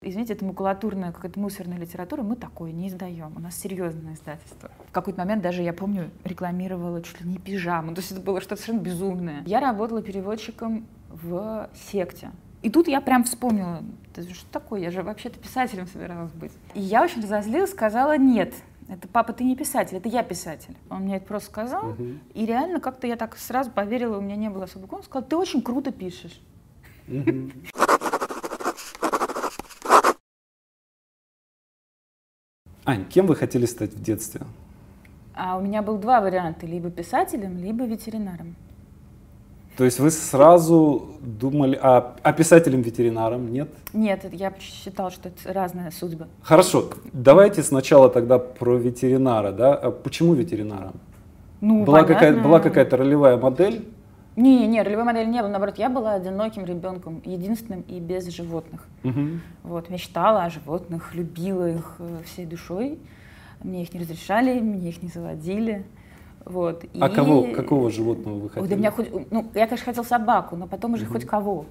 Извините, это макулатурная, какая-то мусорная литература, мы такое не издаем. У нас серьезное издательство. В какой-то момент даже, я помню, рекламировала чуть ли не пижаму. То есть это было что-то совершенно безумное. Я работала переводчиком в секте. И тут я прям вспомнила, что такое, я же вообще-то писателем собиралась быть. И я очень разозлилась, сказала, нет, это папа, ты не писатель, это я писатель. Он мне это просто сказал, угу. и реально как-то я так сразу поверила, у меня не было особого Он сказал, ты очень круто пишешь. Угу. Ань, кем вы хотели стать в детстве? А у меня был два варианта, либо писателем, либо ветеринаром. То есть вы сразу думали о, о писателем-ветеринаром, нет? Нет, я считала, что это разная судьба. Хорошо, давайте сначала тогда про ветеринара, да? А почему ветеринаром? Ну, была какая-то была какая-то ролевая модель? Не, не, ролевой модели не было. Наоборот, я была одиноким ребенком, единственным и без животных. Угу. Вот, мечтала о животных, любила их э, всей душой. Мне их не разрешали, мне их не заводили. Вот. А и... кого, какого животного вы хотели? Ой, да меня хоть, ну, я, конечно, хотела собаку, но потом уже угу. хоть кого.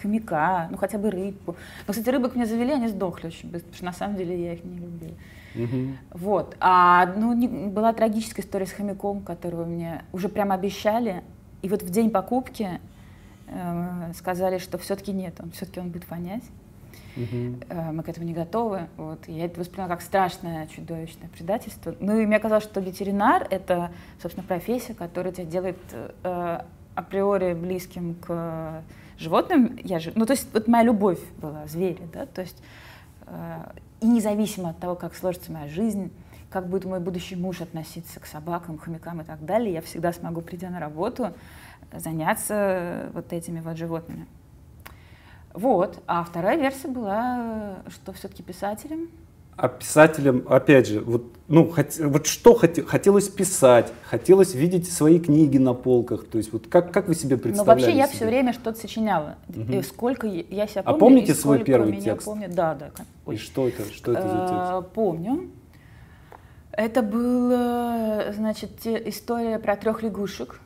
Хомяка, ну хотя бы рыбку. Но, кстати, рыбок мне завели, они сдохли очень быстро, потому что на самом деле я их не любила. Угу. Вот. А ну, не, была трагическая история с хомяком, которого мне уже прямо обещали, и вот в день покупки э, сказали, что все-таки нет, он все-таки он будет вонять. Э, мы к этому не готовы. Вот. Я это восприняла как страшное, чудовищное предательство. Ну и мне казалось, что ветеринар — это, собственно, профессия, которая тебя делает э, априори близким к животным. Я же, ну то есть вот моя любовь была, звери, да, то есть э, и независимо от того, как сложится моя жизнь, как будет мой будущий муж относиться к собакам, хомякам и так далее, я всегда смогу, придя на работу, заняться вот этими вот животными. Вот. А вторая версия была, что все-таки писателем. А писателем, опять же, вот, ну, хот, вот что хот, хотелось писать, хотелось видеть свои книги на полках, то есть вот как, как вы себе представляли? Ну, вообще я себе? все время что-то сочиняла. Угу. И сколько я себя помню. А помните свой первый текст? Помню. Да, да. Ой. И что это, что это за э, текст? Помню. Это была, значит, история про трех лягушек.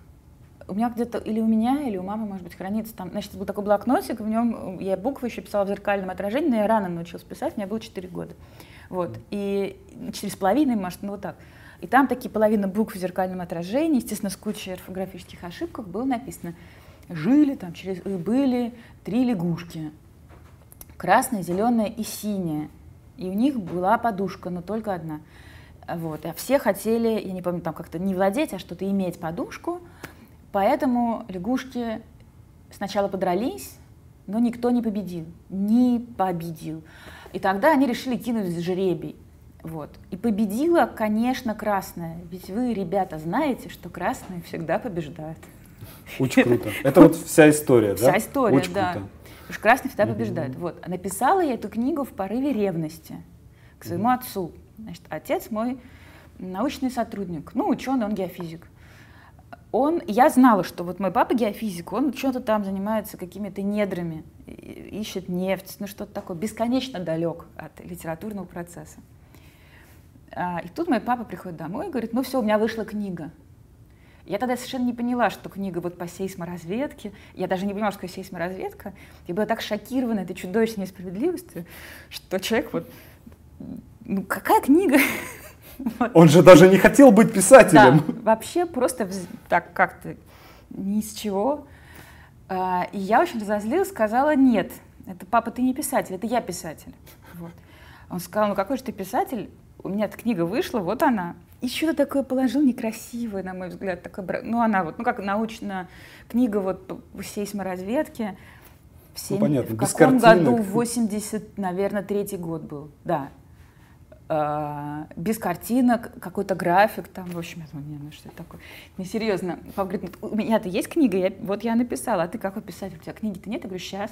У меня где-то, или у меня, или у мамы, может быть, хранится там, значит, был такой блокнотик, в нем я буквы еще писала в зеркальном отражении, но я рано научилась писать, мне было 4 года. Вот, и через половину, может, ну вот так. И там такие половина букв в зеркальном отражении, естественно, с кучей орфографических ошибок было написано «Жили там, через были три лягушки, красная, зеленая и синяя, и у них была подушка, но только одна». Вот. А все хотели, я не помню, там как-то не владеть, а что-то иметь подушку. Поэтому лягушки сначала подрались, но никто не победил. Не победил. И тогда они решили кинуть жребий. Вот. И победила, конечно, красная. Ведь вы, ребята, знаете, что красные всегда побеждают. Очень круто. Это вот вся история, да? Вся история, Очень да. Круто. Потому что красный всегда побеждает. Вот. Написала я эту книгу в порыве ревности к своему отцу. Значит, отец мой научный сотрудник, ну, ученый, он геофизик. Он, я знала, что вот мой папа геофизик, он что-то там занимается какими-то недрами, ищет нефть, ну что-то такое, бесконечно далек от литературного процесса. А, и тут мой папа приходит домой и говорит, ну все, у меня вышла книга. Я тогда совершенно не поняла, что книга вот по сейсморазведке. Я даже не понимала, что такое сейсморазведка. Я была так шокирована этой чудовищной несправедливостью, что человек вот... Ну, какая книга? Он же даже не хотел быть писателем. Да, вообще просто так как-то ни с чего. А, и я очень разозлилась, сказала, нет, это папа, ты не писатель, это я писатель. Вот. Он сказал, ну какой же ты писатель? У меня эта книга вышла, вот она. И что-то такое положил некрасивое, на мой взгляд. Такое, ну она вот, ну как научная книга вот по сейсморазведке. В, 7, ну, понятно, в каком году? В 80, наверное, третий год был, да. А, без картинок, какой-то график там, в общем, я думаю, не, ну что это такое, несерьезно. Папа говорит, у меня-то есть книга, я, вот я написала, а ты какой писатель, у тебя книги-то нет? Я говорю, сейчас.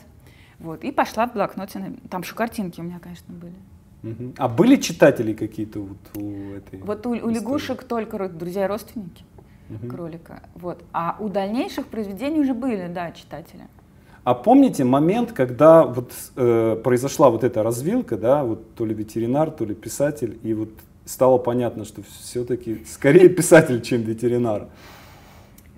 Вот, и пошла в блокноте, там еще картинки у меня, конечно, были. Угу. А были читатели какие-то вот у этой? Вот у, у лягушек только друзья и родственники угу. кролика, вот. А у дальнейших произведений уже были, да, читатели. А помните момент, когда вот э, произошла вот эта развилка, да, вот то ли ветеринар, то ли писатель, и вот стало понятно, что все-таки скорее писатель, чем ветеринар.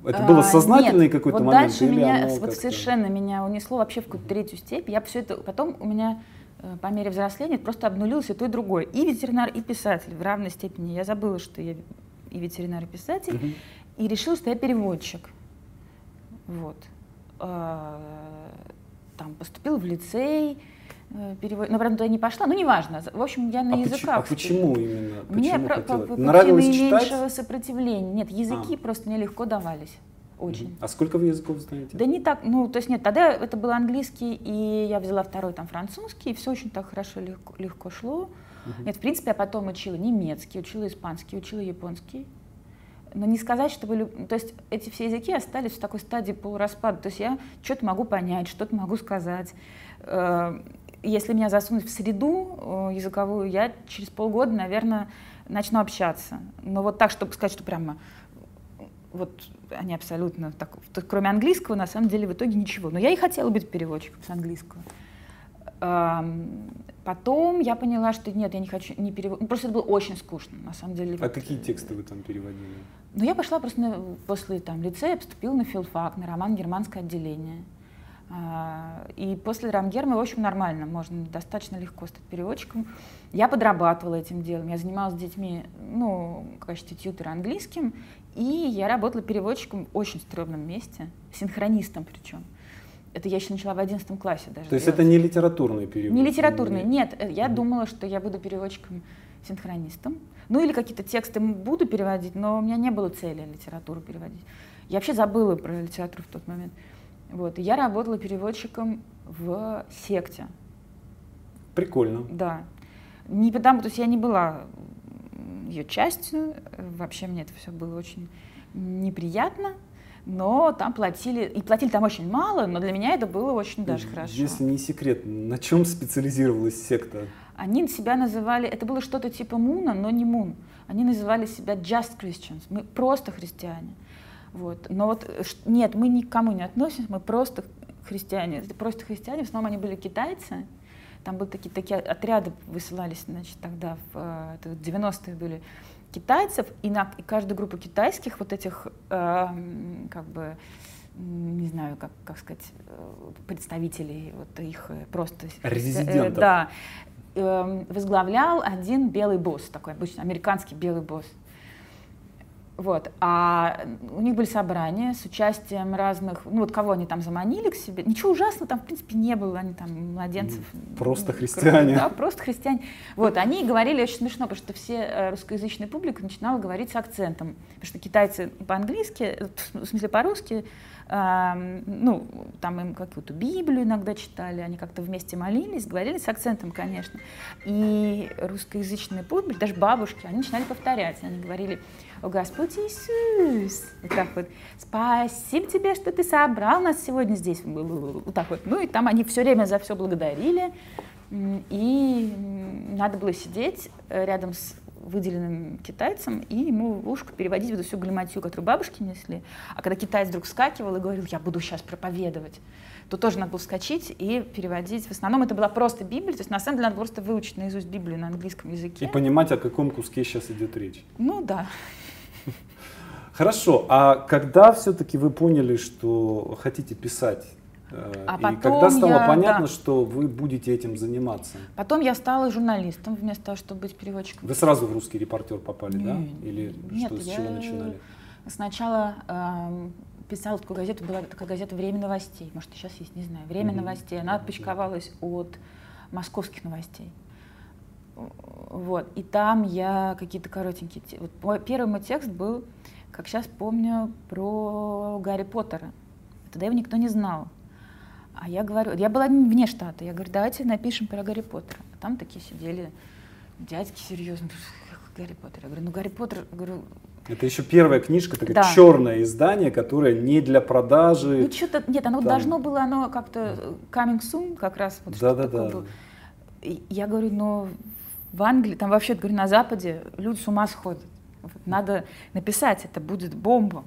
Это было а, сознательный какой-то вот момент? Дальше или меня, вот совершенно меня унесло вообще в какую-то третью степь. Я все это, потом у меня э, по мере взросления просто обнулилось и то, и другое. И ветеринар, и писатель в равной степени. Я забыла, что я и ветеринар, и писатель, угу. и решила, что я переводчик. Вот. А, там поступил в лицей, э, перевод... но, правда, туда не пошла, ну, неважно. В общем, я на а языках. Почему, а почему именно? Мне почему про- по, по Нравилось наименьшего читать? сопротивления. Нет, языки а. просто мне легко давались. Очень. А сколько вы языков знаете? Да не так, ну, то есть нет, тогда это был английский, и я взяла второй там французский, и все очень так хорошо, легко, легко шло. Угу. Нет, в принципе, я потом учила немецкий, учила испанский, учила японский. Но не сказать, чтобы... То есть эти все языки остались в такой стадии полураспада. То есть я что-то могу понять, что-то могу сказать. Э, если меня засунуть в среду э, языковую, я через полгода, наверное, начну общаться. Но вот так, чтобы сказать, что прямо вот они абсолютно так, кроме английского, на самом деле в итоге ничего. Но я и хотела быть переводчиком с английского. Потом я поняла, что нет, я не хочу не перевод. Ну, просто это было очень скучно, на самом деле. А какие тексты вы там переводили? Ну, я пошла просто на, после там, лицея, поступила на филфак, на роман «Германское отделение». А, и после рамгерма, в общем, нормально, можно достаточно легко стать переводчиком. Я подрабатывала этим делом, я занималась с детьми, ну, в качестве тьютера английским, и я работала переводчиком в очень стрёмном месте, синхронистом причем. Это я еще начала в 11 классе даже. То есть делать. это не литературный перевод? Не литературный, нет. Э, я mm думала, что я буду переводчиком-синхронистом. Ну или какие-то тексты буду переводить, но у меня не было цели литературу переводить. Я вообще забыла про литературу в тот момент. Вот. И я работала переводчиком в секте. Прикольно. Да. Не потому, то есть я не была ее частью, вообще мне это все было очень неприятно, но там платили, и платили там очень мало, но для меня это было очень даже хорошо. Если не секрет, на чем специализировалась секта? Они себя называли, это было что-то типа Муна, но не Мун. Они называли себя Just Christians, мы просто христиане. Вот. Но вот нет, мы никому не относимся, мы просто христиане. Просто христиане, в основном они были китайцы. Там были такие, такие отряды высылались, значит, тогда, в 90-е э, были китайцев, и на и каждую группу китайских вот этих, э, как бы, не знаю, как, как сказать, э, представителей, вот их э, просто... Резидентов. Э, да, э, возглавлял один белый босс, такой обычный американский белый босс. Вот. А у них были собрания с участием разных, ну вот кого они там заманили к себе. Ничего ужасного там, в принципе, не было, они там младенцев. Просто христиане. Да, просто христиане. Вот, они говорили очень смешно, потому что все э, русскоязычная публика начинала говорить с акцентом. Потому что китайцы по-английски, э, в смысле по-русски, ну, там им какую-то Библию иногда читали, они как-то вместе молились, говорили с акцентом, конечно. И русскоязычная публика, даже бабушки, они начинали повторять. Они говорили, о Господь Иисус. Вот так вот. Спасибо тебе, что ты собрал нас сегодня здесь. Вот так вот. Ну и там они все время за все благодарили. И надо было сидеть э, рядом с выделенным китайцем и ему в ушко переводить вот эту всю галиматью, которую бабушки несли. А когда китаец вдруг вскакивал и говорил, я буду сейчас проповедовать, то тоже надо было вскочить и переводить. В основном это была просто Библия, то есть на самом деле надо просто выучить наизусть Библию на английском языке. И понимать, о каком куске сейчас идет речь. Ну да. Хорошо, а когда все-таки вы поняли, что хотите писать? А и когда стало я, понятно, да. что вы будете этим заниматься? Потом я стала журналистом вместо того, чтобы быть переводчиком. Вы сразу в русский репортер попали, не, да? Или нет, что, с чего начинали? Сначала э, писала такую газету, была такая газета «Время новостей». Может, сейчас есть, не знаю. «Время mm-hmm. новостей». Она отпочковалась от московских новостей. Вот. И там я какие-то коротенькие... Вот мой, первый мой текст был, как сейчас помню, про Гарри Поттера. Тогда его никто не знал. А я говорю, я была вне штата, я говорю, давайте напишем про Гарри Поттера. А там такие сидели дядьки серьезно, Гарри Поттер. Я говорю, ну Гарри Поттер, говорю... Это еще первая книжка, такое да. черное издание, которое не для продажи. Ну что-то, нет, оно там... должно было, оно как-то coming soon как раз. Вот да, да, да. Было. Я говорю, но в Англии, там вообще, говорю, на Западе люди с ума сходят. Надо написать, это будет бомба.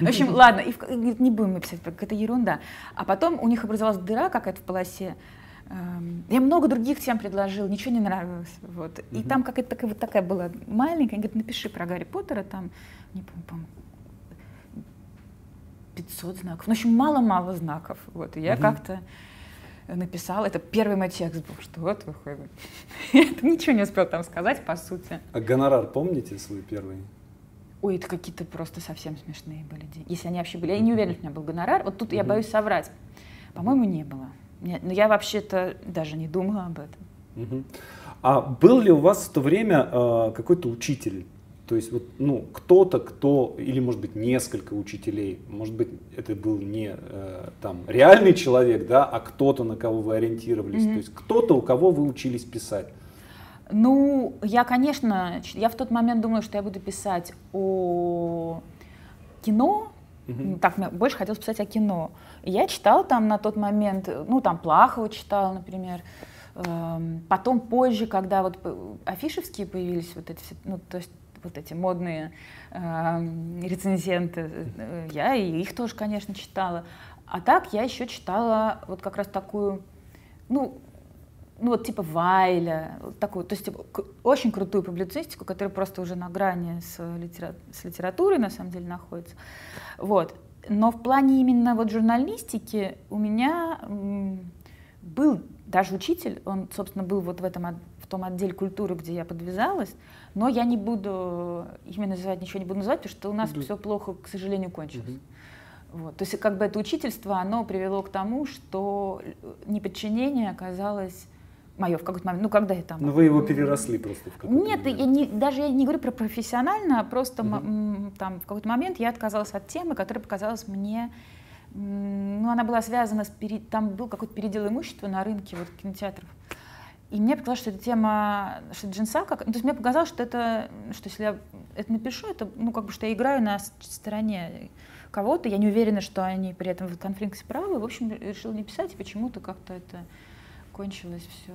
В общем, ладно, и говорит, не будем мы писать, это ерунда. А потом у них образовалась дыра какая-то в полосе. Эм, я много других тем предложил, ничего не нравилось. Вот. И там какая-то такая, вот такая была маленькая, говорит, напиши про Гарри Поттера, там, не помню, по 500 знаков. Ну, в общем, мало-мало знаков. Вот. И я как-то написала. Это первый мой текст был, что вот выходит. Я ничего не успел там сказать, по сути. А гонорар помните свой первый? Ой, это какие-то просто совсем смешные были деньги. Если они вообще были. Я не уверена, что у меня был гонорар. Вот тут я боюсь соврать. По-моему, не было. Но я вообще-то даже не думала об этом. А был ли у вас в то время э, какой-то учитель? То есть вот, ну, кто-то, кто, или может быть несколько учителей, может быть это был не э, там реальный человек, да, а кто-то, на кого вы ориентировались, mm-hmm. то есть кто-то, у кого вы учились писать. Ну, я, конечно, я в тот момент думала, что я буду писать о кино, Uh-huh. Так, мне больше хотелось писать о кино. И я читала там на тот момент, ну, там Плахова читала, например. Эм, потом позже, когда вот афишевские появились, вот эти, ну, то есть вот эти модные э, рецензенты, э, я и их тоже, конечно, читала. А так я еще читала вот как раз такую, ну, ну вот типа Вайля, такую, то есть типа, очень крутую публицистику, которая просто уже на грани с, литера, с литературой на самом деле находится. Вот. Но в плане именно вот журналистики у меня был даже учитель, он, собственно, был вот в этом в том отделе культуры, где я подвязалась, но я не буду именно называть, ничего не буду называть, потому что у нас mm все плохо, к сожалению, кончилось. mm Вот. То есть как бы это учительство, оно привело к тому, что неподчинение оказалось мое в какой-то момент, ну когда я там... Ну вы его переросли просто в какой-то Нет, момент. Я не, даже я не говорю про профессионально, а просто угу. там в какой-то момент я отказалась от темы, которая показалась мне, ну она была связана с, пере, там был какой-то передел имущества на рынке вот кинотеатров. И мне показалось, что эта тема, что это джинсака, ну, то есть мне показалось, что это, что если я это напишу, это, ну, как бы, что я играю на стороне кого-то, я не уверена, что они при этом в конфликте правы, в общем, решила не писать, и почему-то как-то это кончилось все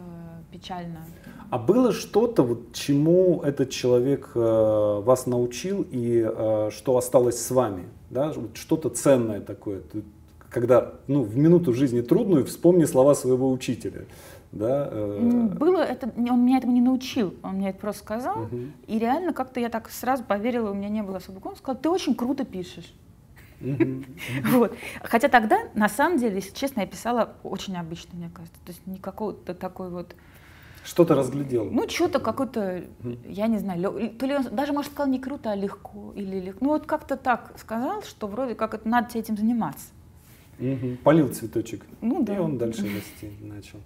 печально. А было что-то, вот, чему этот человек э, вас научил и э, что осталось с вами? Да? Вот что-то ценное такое, когда ну, в минуту жизни трудную вспомни слова своего учителя. Да, э... Было это, он меня этому не научил, он мне это просто сказал, угу. и реально как-то я так сразу поверила, у меня не было особо он сказал, ты очень круто пишешь. Вот. Хотя тогда, на самом деле, если честно, я писала очень обычно, мне кажется. То есть никакого-то такой вот... Что-то разглядел? Ну, что-то какое-то, я не знаю, то ли он даже, может, сказал не круто, а легко. Или легко. Ну, вот как-то так сказал, что вроде как это надо этим заниматься. Угу. Полил цветочек. Ну да. И он дальше расти начал.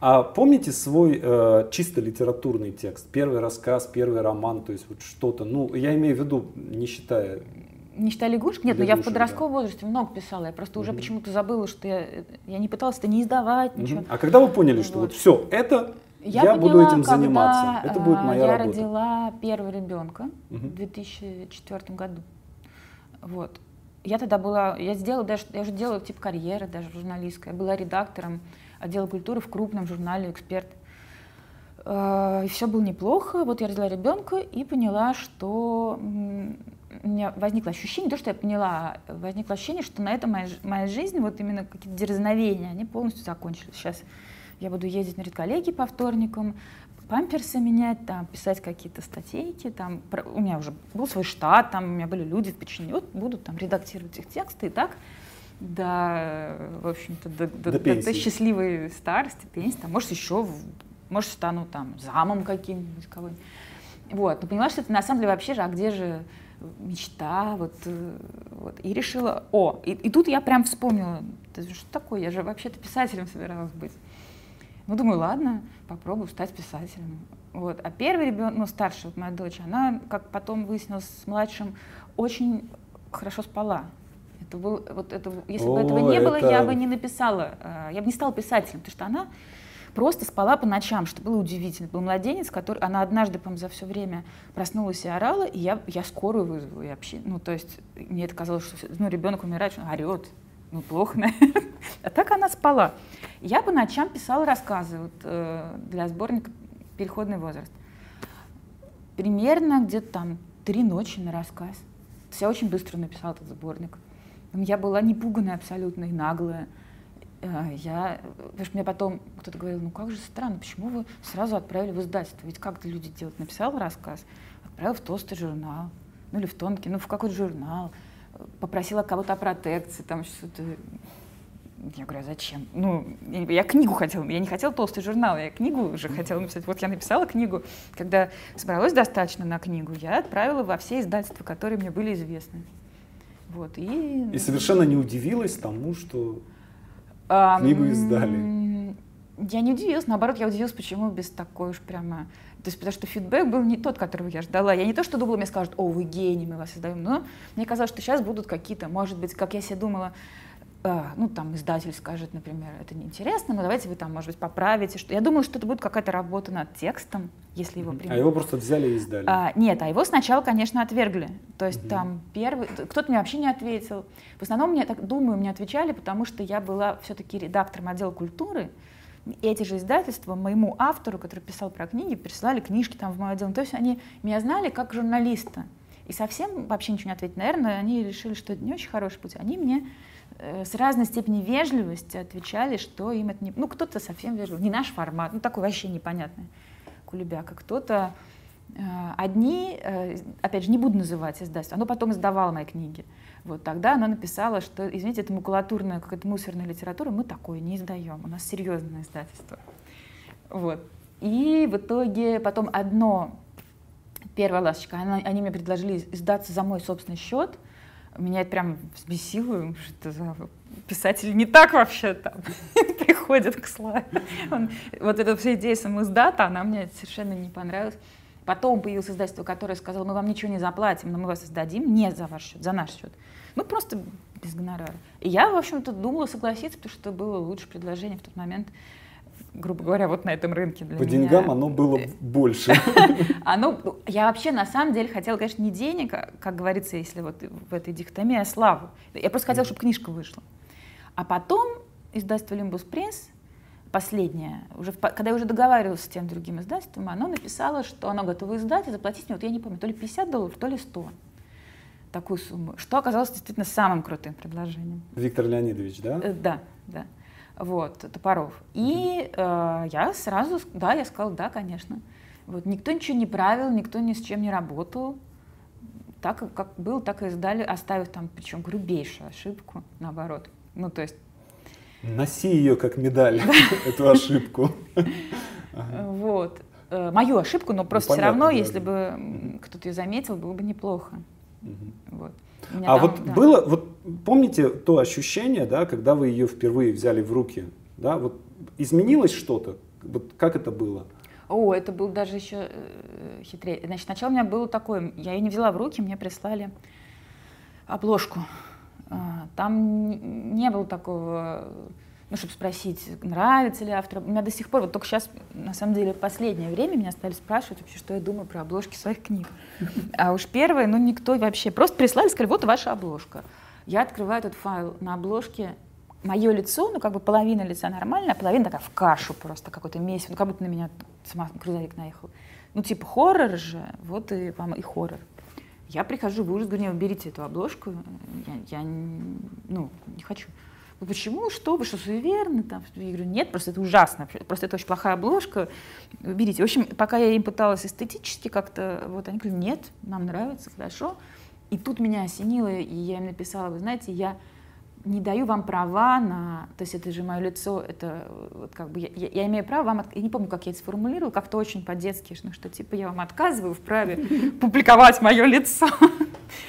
А помните свой э, чисто литературный текст? Первый рассказ, первый роман, то есть вот что-то, ну, я имею в виду, не считая не считая лягушек? Нет, но я в подростковом да. возрасте много писала. Я просто угу. уже почему-то забыла, что я, я не пыталась это не издавать, ничего. А когда вы поняли, что вот, все, это я, я поняла, буду этим заниматься, это будет моя я работа? Я родила первого ребенка угу. в 2004 году. Вот. Я тогда была, я сделала даже, я уже делала тип карьеры даже журналистской. Я была редактором отдела культуры в крупном журнале «Эксперт». Э, и все было неплохо. Вот я родила ребенка и поняла, что у меня возникло ощущение, то, что я поняла, возникло ощущение, что на этом моя, моя жизнь, вот именно какие-то дерзновения, они полностью закончились. Сейчас я буду ездить на редколлегии по вторникам, памперсы менять, там, писать какие-то статейки, там, про, у меня уже был свой штат, там, у меня были люди в подчинении, вот будут там редактировать их тексты и так до, в общем-то, до, до, до, до, до счастливой старости, пенсии, там, может, еще, может, стану там замом каким-нибудь кого-нибудь. Вот, но поняла, что это на самом деле вообще же, а где же мечта, вот, э, вот, и решила, о, и, и тут я прям вспомнила, что такое, я же вообще-то писателем собиралась быть. Ну, думаю, ладно, попробую стать писателем. Вот. А первый ребенок, ну, старшая, вот моя дочь, она, как потом выяснилось, с младшим очень хорошо спала. Это был, вот это, если О, бы этого не это... было, я бы не написала, э, я бы не стала писателем, потому что она просто спала по ночам, что было удивительно. Был младенец, который, она однажды, по за все время проснулась и орала, и я, я скорую вызову. И вообще, ну, то есть мне это казалось, что ну, ребенок умирает, он орет. Ну, плохо, наверное. А так она спала. Я по ночам писала рассказы вот, э, для сборника «Переходный возраст». Примерно где-то там три ночи на рассказ. То я очень быстро написала этот сборник. Я была непуганная абсолютно и наглая. А, я, потому что мне потом кто-то говорил, ну как же странно, почему вы сразу отправили в издательство? Ведь как-то люди делают, написал рассказ, отправил в толстый журнал, ну или в тонкий, ну в какой-то журнал, попросила кого-то о протекции, там что-то. Я говорю, а зачем? Ну, я книгу хотела, я не хотела толстый журнал, я книгу уже хотела написать. Вот я написала книгу, когда собралось достаточно на книгу, я отправила во все издательства, которые мне были известны. Вот, и... и совершенно не удивилась тому, что книгу издали. Я не удивилась, наоборот, я удивилась, почему без такой уж прямо... То есть, потому что фидбэк был не тот, которого я ждала. Я не то, что думала, мне скажут, о, вы гений, мы вас издаем, но мне казалось, что сейчас будут какие-то, может быть, как я себе думала, ну, там, издатель скажет, например, это неинтересно, но давайте вы там, может быть, поправите. Что... Я думала, что это будет какая-то работа над текстом, если его примут. А его просто взяли и издали? А, нет, а его сначала, конечно, отвергли. То есть угу. там первый... Кто-то мне вообще не ответил. В основном, мне так думаю, мне отвечали, потому что я была все-таки редактором отдела культуры, эти же издательства моему автору, который писал про книги, присылали книжки там в мой отдел. То есть они меня знали как журналиста. И совсем вообще ничего не ответить. Наверное, они решили, что это не очень хороший путь. Они мне с разной степенью вежливости отвечали, что им это не... Ну, кто-то совсем вежливый, не наш формат, ну, такой вообще непонятный кулебяка. Кто-то... Э, одни, э, опять же, не буду называть издательство, оно потом издавало мои книги. Вот тогда она написала, что, извините, это макулатурная, какая-то мусорная литература, мы такое не издаем, у нас серьезное издательство. Вот. И в итоге потом одно, первая ласточка, она, они мне предложили издаться за мой собственный счет, меня это прям взбесило, что за писатель не так вообще там приходит к славе. вот эта вся идея самоиздата, она мне совершенно не понравилась. Потом появилось издательство, которое сказало, мы вам ничего не заплатим, но мы вас издадим не за ваш счет, за наш счет. Ну, просто без гонорара. И я, в общем-то, думала согласиться, потому что было лучшее предложение в тот момент, грубо говоря, вот на этом рынке для По меня. деньгам оно было больше. Оно, я вообще на самом деле хотела, конечно, не денег, а, как говорится, если вот в этой дихотомии, а славу. Я просто хотела, чтобы книжка вышла. А потом издательство «Лимбус Пресс» последнее, уже в, когда я уже договаривалась с тем другим издательством, оно написало, что оно готово издать и заплатить мне, вот я не помню, то ли 50 долларов, то ли 100 такую сумму, что оказалось действительно самым крутым предложением. Виктор Леонидович, да? Э, да, да. Вот, Топоров. И э, я сразу, да, я сказала, да, конечно. Вот, никто ничего не правил, никто ни с чем не работал. Так, как был, так и издали, оставив там, причем грубейшую ошибку, наоборот. Ну, то есть... Носи ее как медаль, эту ошибку. Вот. Э, мою ошибку, но просто все равно, если бы кто-то ее заметил, было бы неплохо. Вот. А там, вот да. было, вот помните то ощущение, да, когда вы ее впервые взяли в руки, да, вот изменилось что-то, вот как это было? О, это был даже еще э, хитрее. Значит, сначала у меня было такое, я ее не взяла в руки, мне прислали обложку. А, там не было такого ну, чтобы спросить, нравится ли автор. У меня до сих пор, вот только сейчас, на самом деле, последнее время меня стали спрашивать вообще, что я думаю про обложки своих книг. А уж первое, ну, никто вообще. Просто прислали, сказали, вот ваша обложка. Я открываю этот файл на обложке, мое лицо, ну, как бы половина лица нормальная, а половина такая в кашу просто, какой-то месяц, ну, как будто на меня сама грузовик наехал. Ну, типа, хоррор же, вот и вам и хоррор. Я прихожу в ужас, говорю, уберите эту обложку, я, я ну, не хочу. «Ну почему, что вы, что суеверны? Там? Я говорю, нет, просто это ужасно, просто это очень плохая обложка, берите. В общем, пока я им пыталась эстетически как-то, вот они говорят, нет, нам нравится, хорошо. И тут меня осенило, и я им написала, вы знаете, я не даю вам права на, то есть это же мое лицо, это вот как бы я, я, я имею право вам, от, я не помню, как я это сформулировала, как-то очень по-детски, что, что типа я вам отказываю в праве публиковать мое лицо.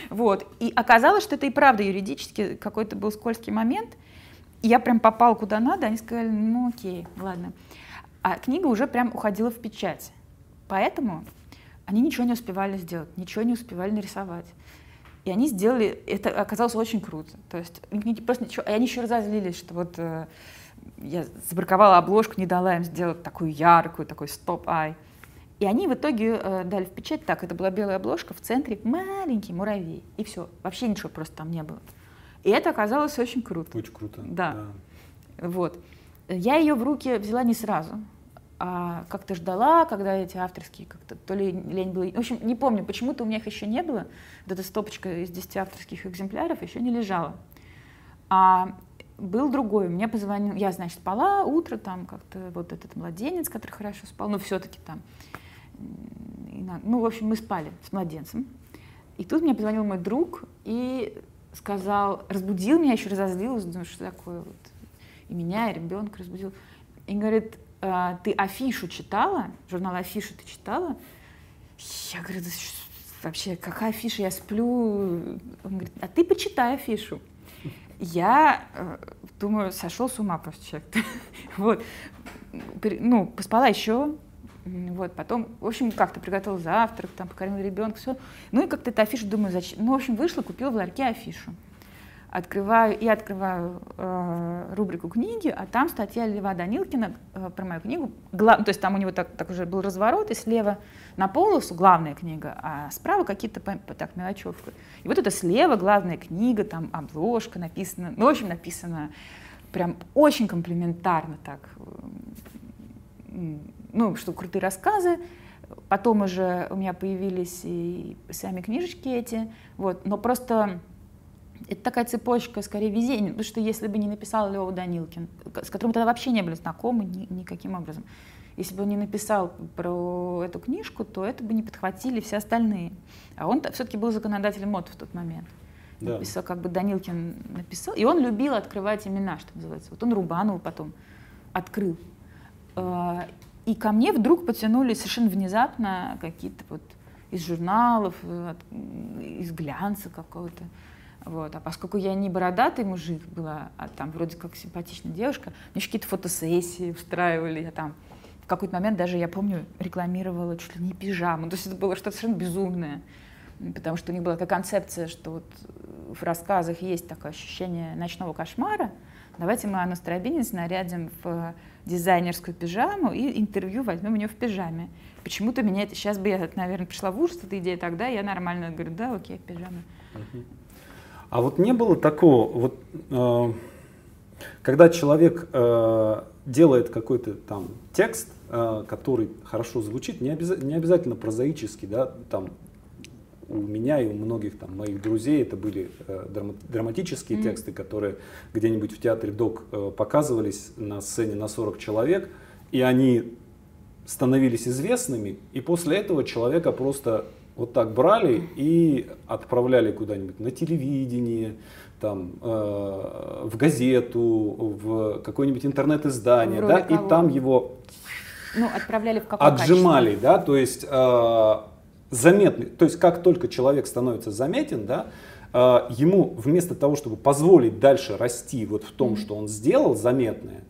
Вот. И оказалось, что это и правда юридически какой-то был скользкий момент, я прям попал куда надо, они сказали, ну окей, ладно. А книга уже прям уходила в печать. Поэтому они ничего не успевали сделать, ничего не успевали нарисовать. И они сделали, это оказалось очень круто. То есть они просто ничего, и они еще разозлились, что вот э, я забраковала обложку, не дала им сделать такую яркую, такой стоп-ай. И они в итоге э, дали в печать так, это была белая обложка, в центре маленький муравей. И все, вообще ничего просто там не было. И это оказалось очень круто. Очень круто. Да. да. Вот. Я ее в руки взяла не сразу, а как-то ждала, когда эти авторские, как-то то ли лень было. В общем, не помню, почему-то у меня их еще не было. Вот эта стопочка из 10 авторских экземпляров еще не лежала. А был другой. Мне позвонил, я, значит, спала утро, там как-то вот этот младенец, который хорошо спал, но все-таки там, ну, в общем, мы спали с младенцем. И тут мне позвонил мой друг и сказал, разбудил меня, еще разозлилась, думаю, что такое вот. и меня, и ребенка разбудил. И говорит, «А, ты афишу читала? Журнал афишу ты читала? Я говорю, да вообще, какая афиша, я сплю. Он говорит, а ты почитай афишу. Я э, думаю, сошел с ума просто человек. вот. Ну, поспала еще, вот, потом, в общем, как-то приготовил завтрак, там, покормил ребенка, все. Ну и как-то эту афишу думаю, зачем? Ну, в общем, вышла, купила в ларьке афишу открываю и открываю э, рубрику книги, а там статья Льва Данилкина э, про мою книгу. Гла... То есть там у него так, так уже был разворот, и слева на полосу главная книга, а справа какие-то так мелочевка. И вот это слева главная книга, там обложка написана, ну, в общем, написано прям очень комплиментарно так, ну, что крутые рассказы, Потом уже у меня появились и сами книжечки эти, вот, но просто это такая цепочка, скорее, везения. Потому что если бы не написал Лева Данилкин, с которым тогда вообще не были знакомы ни, никаким образом, если бы он не написал про эту книжку, то это бы не подхватили все остальные. А он все-таки был законодателем мод в тот момент. Да. Написал, как бы Данилкин написал. И он любил открывать имена, что называется. Вот он Рубанова потом открыл. И ко мне вдруг потянулись совершенно внезапно какие-то вот из журналов, э, из глянца какого-то вот. А поскольку я не бородатый мужик была, а там вроде как симпатичная девушка, мне еще какие-то фотосессии устраивали, я там в какой-то момент даже, я помню, рекламировала чуть ли не пижаму. То есть это было что-то совершенно безумное. Потому что у них была такая концепция, что вот в рассказах есть такое ощущение ночного кошмара. Давайте мы Анну Старобинец нарядим в дизайнерскую пижаму и интервью возьмем у нее в пижаме. Почему-то меня это сейчас бы я, наверное, пришла в ужас эта идея тогда, я нормально говорю, да, окей, пижама. А вот не было такого, вот, э, когда человек э, делает какой-то там текст, э, который хорошо звучит, не, обяз, не обязательно прозаический, да, там у меня и у многих там моих друзей это были э, драма, драматические mm-hmm. тексты, которые где-нибудь в театре ДОК э, показывались на сцене на 40 человек, и они становились известными, и после этого человека просто вот так брали и отправляли куда-нибудь на телевидение, там, э, в газету, в какое-нибудь интернет-издание, да, кого? и там его ну, отправляли в отжимали, качестве? да, то есть э, заметный, то есть как только человек становится заметен, да, э, ему вместо того, чтобы позволить дальше расти вот в том, что он сделал заметное,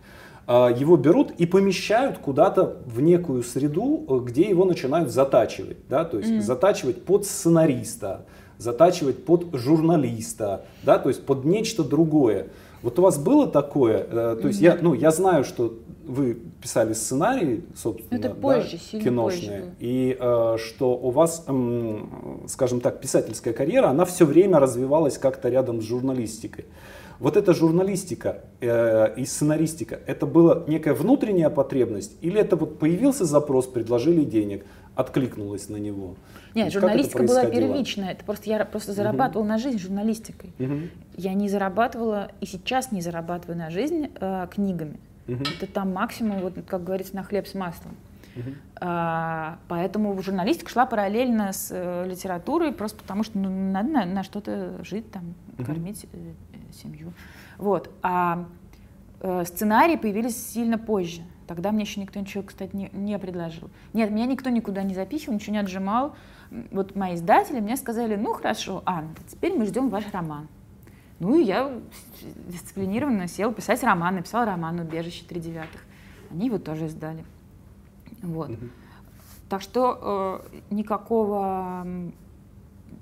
а, его берут и помещают куда-то в некую среду, э, где его начинают затачивать, да, то есть mm. затачивать под сценариста, затачивать под журналиста, да, то есть под нечто другое. Вот у вас было такое, э, то есть mm-hmm. я, ну, я знаю, что вы писали сценарии, собственно, Это позже, да, киношные, позже. и э, что у вас, э, скажем так, писательская карьера, она все время развивалась как-то рядом с журналистикой. Вот эта журналистика э, и сценаристика, это была некая внутренняя потребность или это вот появился запрос, предложили денег, откликнулась на него? Нет, журналистика была первичная. Это просто я просто зарабатывала угу. на жизнь журналистикой. Угу. Я не зарабатывала и сейчас не зарабатываю на жизнь э, книгами. Угу. Это там максимум, вот как говорится, на хлеб с маслом. А, поэтому журналистика шла параллельно с э, литературой, просто потому что ну, надо на, на что-то жить, там, кормить э, семью. Вот. А э, сценарии появились сильно позже. Тогда мне еще никто ничего, кстати, не, не предложил. Нет, меня никто никуда не записывал, ничего не отжимал. Вот мои издатели мне сказали, ну хорошо, Анна, теперь мы ждем ваш роман. Ну и я дисциплинированно сел писать роман, написал роман «Убежище три девятых». Они его тоже издали. Вот. Mm-hmm. Так что э, никакого...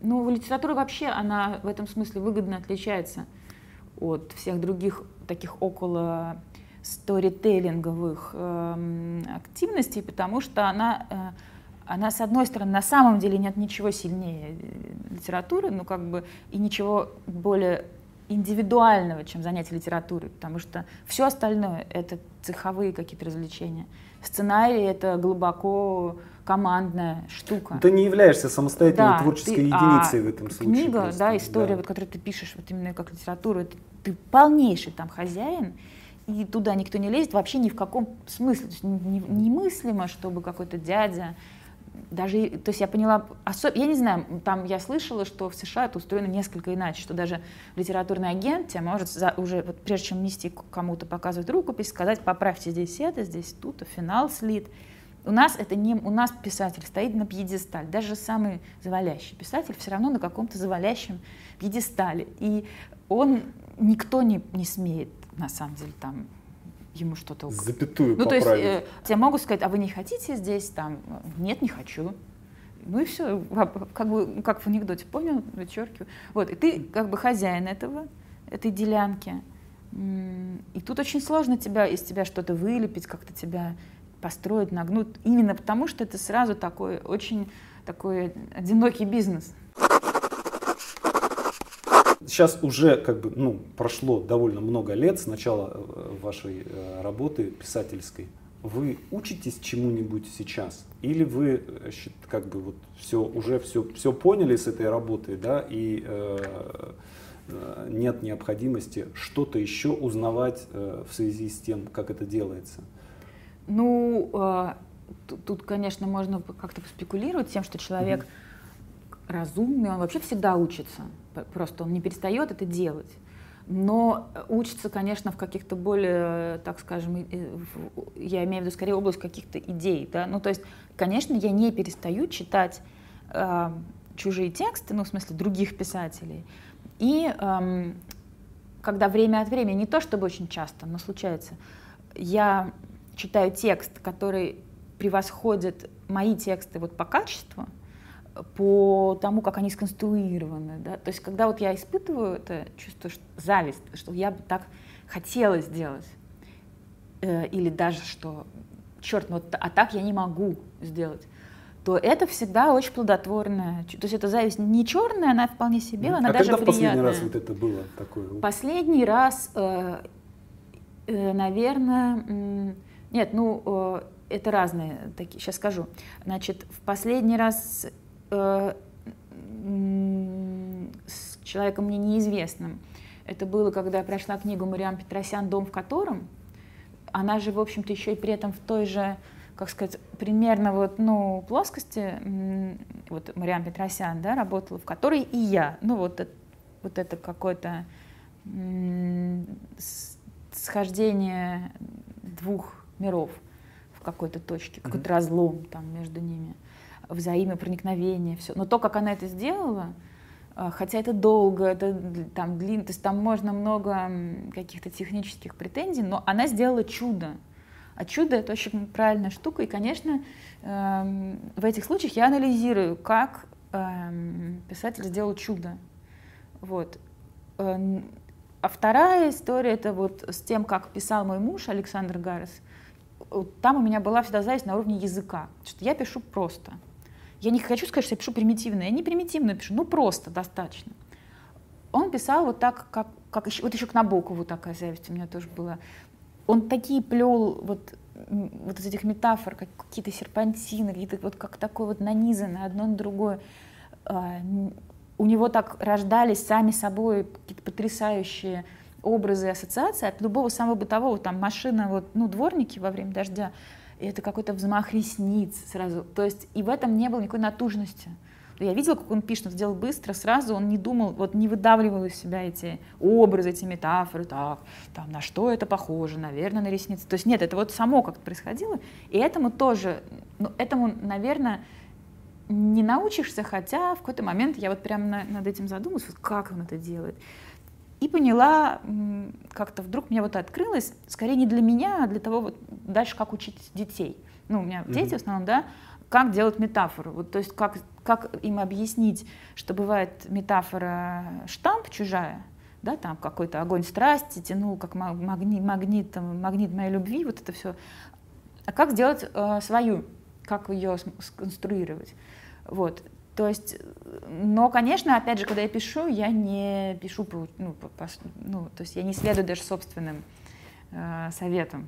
Ну, литература вообще, она в этом смысле выгодно отличается от всех других таких около сторителлинговых э, активностей, потому что она, э, она, с одной стороны, на самом деле нет ничего сильнее э, литературы, ну как бы и ничего более индивидуального, чем занятие литературой, потому что все остальное — это цеховые какие-то развлечения. Сценарий — это глубоко командная штука. Ты не являешься самостоятельной да, творческой ты, единицей а в этом случае. Книга, просто, да, история, да. Вот, которую ты пишешь, вот именно как литературу, это ты полнейший там хозяин, и туда никто не лезет вообще ни в каком смысле. То есть немыслимо, чтобы какой-то дядя даже, то есть я поняла, особ... я не знаю, там я слышала, что в США это устроено несколько иначе, что даже литературный агент тебя может за, уже, вот прежде чем нести кому-то показывать рукопись, сказать, поправьте здесь это, здесь тут, финал слит. У нас это не, у нас писатель стоит на пьедестале, даже самый завалящий писатель все равно на каком-то завалящем пьедестале, и он никто не, не смеет на самом деле там ему что-то... Запятую Ну, поправить. то есть э, тебе могут сказать, а вы не хотите здесь там? Нет, не хочу. Ну и все, как бы как в анекдоте, понял, вычеркиваю. Вот, и ты как бы хозяин этого, этой делянки. И тут очень сложно тебя, из тебя что-то вылепить, как-то тебя построить, нагнуть, именно потому что это сразу такой очень такой одинокий бизнес. Сейчас уже как бы, ну, прошло довольно много лет с начала э, вашей э, работы писательской. Вы учитесь чему-нибудь сейчас? Или вы э, как бы вот все уже все, все поняли с этой работой, да, и э, нет необходимости что-то еще узнавать э, в связи с тем, как это делается? Ну, э, тут, тут, конечно, можно как-то спекулировать тем, что человек mm-hmm. разумный, он вообще всегда учится. Просто он не перестает это делать. Но учится, конечно, в каких-то более, так скажем, я имею в виду скорее область каких-то идей. Да? Ну, то есть, конечно, я не перестаю читать э, чужие тексты, ну, в смысле, других писателей. И э, когда время от времени, не то чтобы очень часто, но случается, я читаю текст, который превосходит мои тексты вот по качеству, по тому, как они сконструированы. Да? То есть, когда вот я испытываю это чувство что, зависть, что я бы так хотела сделать, э, или даже что, черт, ну, а так я не могу сделать, то это всегда очень плодотворное. То есть эта зависть не черная, она вполне себе, она а даже когда приятная. последний раз вот это было такое? Последний раз, э, э, наверное, э, нет, ну, э, это разные такие, сейчас скажу. Значит, в последний раз э, с человеком мне неизвестным. Это было, когда я прошла книгу Мариам Петросян «Дом в котором». Она же, в общем-то, еще и при этом в той же, как сказать, примерно вот, ну, плоскости, вот Мариам Петросян, да, работала, в которой и я. Ну, вот, это, вот это какое-то схождение двух миров в какой-то точке, какой-то разлом там между ними взаимопроникновение, все. Но то, как она это сделала, а, хотя это долго, это там длинно, то есть там можно много каких-то технических претензий, но она сделала чудо. А чудо это очень правильная штука, и, конечно, эм, в этих случаях я анализирую, как эм, писатель сделал чудо. Вот. Эм, а вторая история это вот с тем, как писал мой муж Александр Гаррес. Там у меня была всегда зависть на уровне языка, что я пишу просто. Я не хочу сказать, что я пишу примитивно. Я не примитивно пишу, ну просто достаточно. Он писал вот так, как, как еще, вот еще к Набокову такая зависть у меня тоже была. Он такие плел вот, вот из этих метафор, как какие-то серпантины, какие-то вот как такое вот нанизанное одно на другое. А, у него так рождались сами собой какие-то потрясающие образы и ассоциации от любого самого бытового, там машина, вот, ну, дворники во время дождя, это какой-то взмах ресниц сразу. То есть и в этом не было никакой натужности. Я видела, как он пишет, он сделал быстро, сразу он не думал, вот не выдавливал из себя эти образы, эти метафоры, так, там, на что это похоже, наверное, на ресницы. То есть нет, это вот само как-то происходило, и этому тоже, ну, этому, наверное, не научишься, хотя в какой-то момент я вот прям на, над этим задумалась, вот как он это делает. И поняла, как-то вдруг мне вот открылось, скорее не для меня, а для того, вот дальше как учить детей. Ну, у меня mm-hmm. дети в основном, да, как делать метафору. Вот, то есть как, как им объяснить, что бывает метафора штамп чужая, да, там какой-то огонь страсти тянул, как магнит, магнит, там, магнит моей любви, вот это все. А как сделать э, свою, как ее сконструировать. Вот. То есть, но, конечно, опять же, когда я пишу, я не пишу, ну, по, ну, то есть я не следую даже собственным э, советам.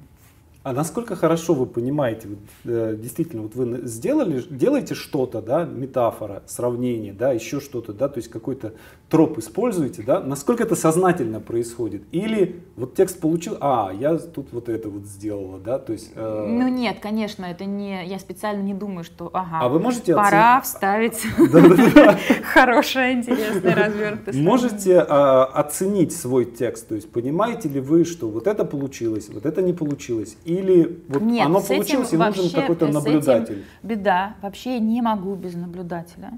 А насколько хорошо вы понимаете, э, действительно, вот вы сделали, делаете что-то, да, метафора, сравнение, да, еще что-то, да, то есть какой-то троп используете, да, насколько это сознательно происходит? Или вот текст получил, а, я тут вот это вот сделала, да, то есть... Э... Ну нет, конечно, это не, я специально не думаю, что, ага, а вы можете пора вставить хорошее, интересное, развернутое. Можете а, оценить свой текст, то есть понимаете ли вы, что вот это получилось, вот это не получилось, или вот оно получилось и нужен какой-то наблюдатель? беда. Вообще я не могу без наблюдателя.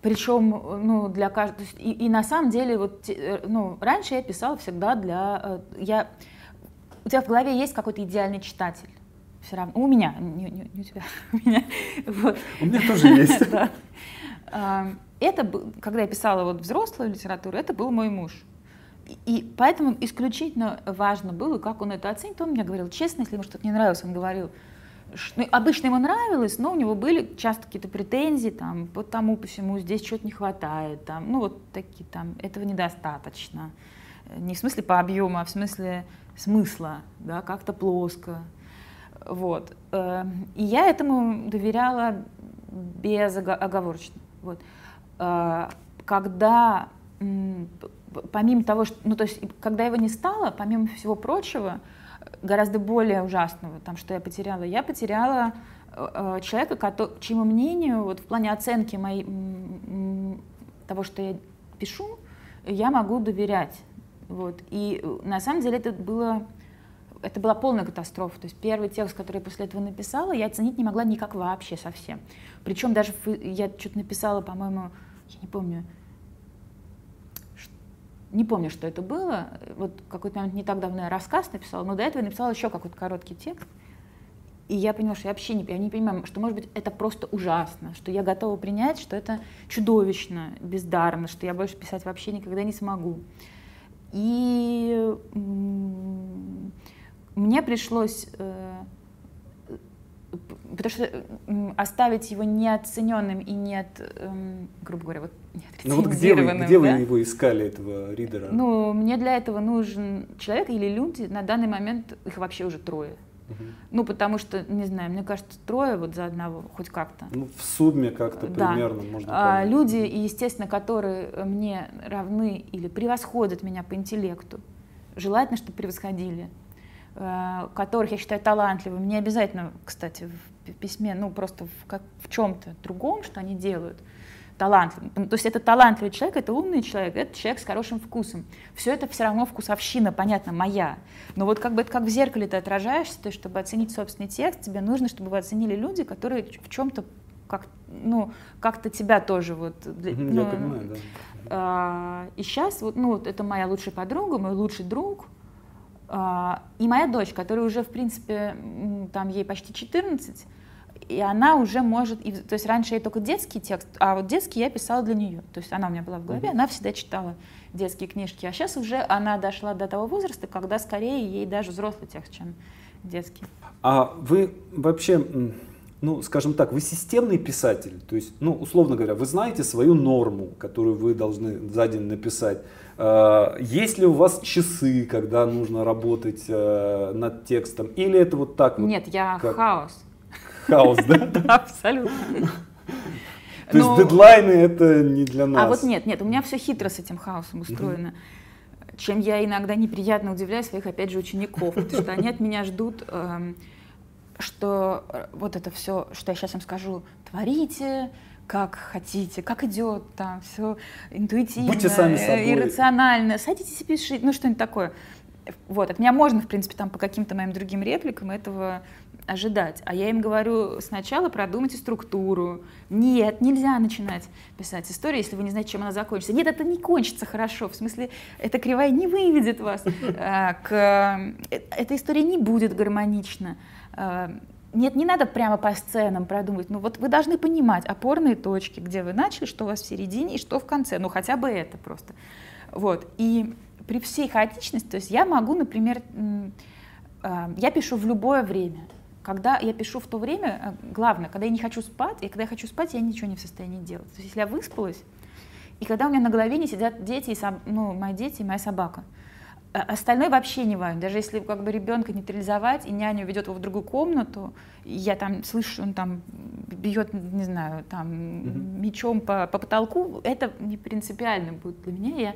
Причем, ну, для каждого... И, и на самом деле, вот, э, ну, раньше я писала всегда для... Э, я, у тебя в голове есть какой-то идеальный читатель. Все равно. У меня, не, не, не у тебя, у меня. Вот. У меня тоже есть. А, это, когда я писала вот взрослую литературу, это был мой муж. И поэтому исключительно важно было, как он это оценит. Он мне говорил честно, если ему что-то не нравилось, он говорил, ну, обычно ему нравилось, но у него были часто какие-то претензии, там, по тому, почему здесь что-то не хватает, там, ну, вот такие, там, этого недостаточно. Не в смысле по объему, а в смысле смысла, да, как-то плоско. Вот. Эм, и я этому доверяла безоговорочно. Вот. Э, когда помимо того, что, ну то есть, когда его не стало, помимо всего прочего, гораздо более ужасного, там, что я потеряла, я потеряла э, э человека, который, чьему мнению, вот в плане оценки моей, того, что я пишу, я могу доверять. Вот. И э, на самом деле это было это была полная катастрофа. То есть первый текст, который я после этого написала, я оценить не могла никак вообще совсем. Причем даже я что-то написала, по-моему, я не помню, не помню, что это было. Вот какой-то момент не так давно я рассказ написала, но до этого я написала еще какой-то короткий текст. И я поняла, что я вообще не, я не понимаю, что, может быть, это просто ужасно, что я готова принять, что это чудовищно, бездарно, что я больше писать вообще никогда не смогу. И мне пришлось э, потому что оставить его неоцененным и нет, эм, грубо говоря, вот ну вот где вы, где да? вы его искали, этого ридера? Ну, мне для этого нужен человек или люди, на данный момент их вообще уже трое. Угу. Ну, потому что, не знаю, мне кажется, трое вот за одного, хоть как-то. Ну, в сумме как-то да. примерно можно а, Люди, естественно, которые мне равны или превосходят меня по интеллекту, желательно, чтобы превосходили. Э, которых я считаю талантливыми, не обязательно, кстати, в письме, ну просто в, как, в чем-то другом, что они делают, талантливым. То есть это талантливый человек, это умный человек, это человек с хорошим вкусом. Все это все равно вкусовщина, понятно, моя. Но вот как бы это как в зеркале ты отражаешься, то есть чтобы оценить собственный текст, тебе нужно, чтобы вы оценили люди, которые в чем-то как, ну, как-то тебя тоже вот... Для, ну, Я понимаю, да. А, и сейчас вот, ну, вот это моя лучшая подруга, мой лучший друг, и моя дочь, которая уже, в принципе, там ей почти 14, и она уже может, и, то есть раньше я только детский текст, а вот детский я писала для нее. То есть она у меня была в голове, mm-hmm. она всегда читала детские книжки. А сейчас уже она дошла до того возраста, когда скорее ей даже взрослый текст, чем детский. А вы вообще, ну, скажем так, вы системный писатель? То есть, ну, условно говоря, вы знаете свою норму, которую вы должны за день написать. Э, есть ли у вас часы, когда нужно работать э, над текстом? Или это вот так? Нет, вот, я как... хаос. Хаос, да? Да, абсолютно. То есть дедлайны это не для нас. А вот нет, нет, у меня все хитро с этим хаосом устроено. Чем я иногда неприятно удивляю своих, опять же, учеников, потому что они от меня ждут, эм, что э, вот это все, что я сейчас им скажу, творите, как хотите, как идет, там все интуитивно, Будьте сами э, собой. иррационально, садитесь и пишите, ну что-нибудь такое. Вот, от меня можно, в принципе, там по каким-то моим другим репликам этого ожидать. А я им говорю, сначала продумайте структуру. Нет, нельзя начинать писать историю, если вы не знаете, чем она закончится. Нет, это не кончится хорошо. В смысле, эта кривая не выведет вас. Э, к... Э, эта история не будет гармонична нет, не надо прямо по сценам продумывать. Ну вот вы должны понимать опорные точки, где вы начали, что у вас в середине и что в конце. Ну хотя бы это просто. Вот. И при всей хаотичности, то есть я могу, например, а, я пишу в любое время. Когда я пишу в то время, э, главное, когда я не хочу спать, и когда я хочу спать, я ничего не в состоянии делать. То есть если я выспалась, и когда у меня на голове не сидят дети, и соб... ну, мои дети и моя собака, А остальное вообще не важно. Даже если как бы ребенка нейтрализовать, и няня ведет его в другую комнату, и я там слышу, он там бьет, не знаю, там mm-hmm. мечом по, по потолку, это не принципиально будет для меня. Я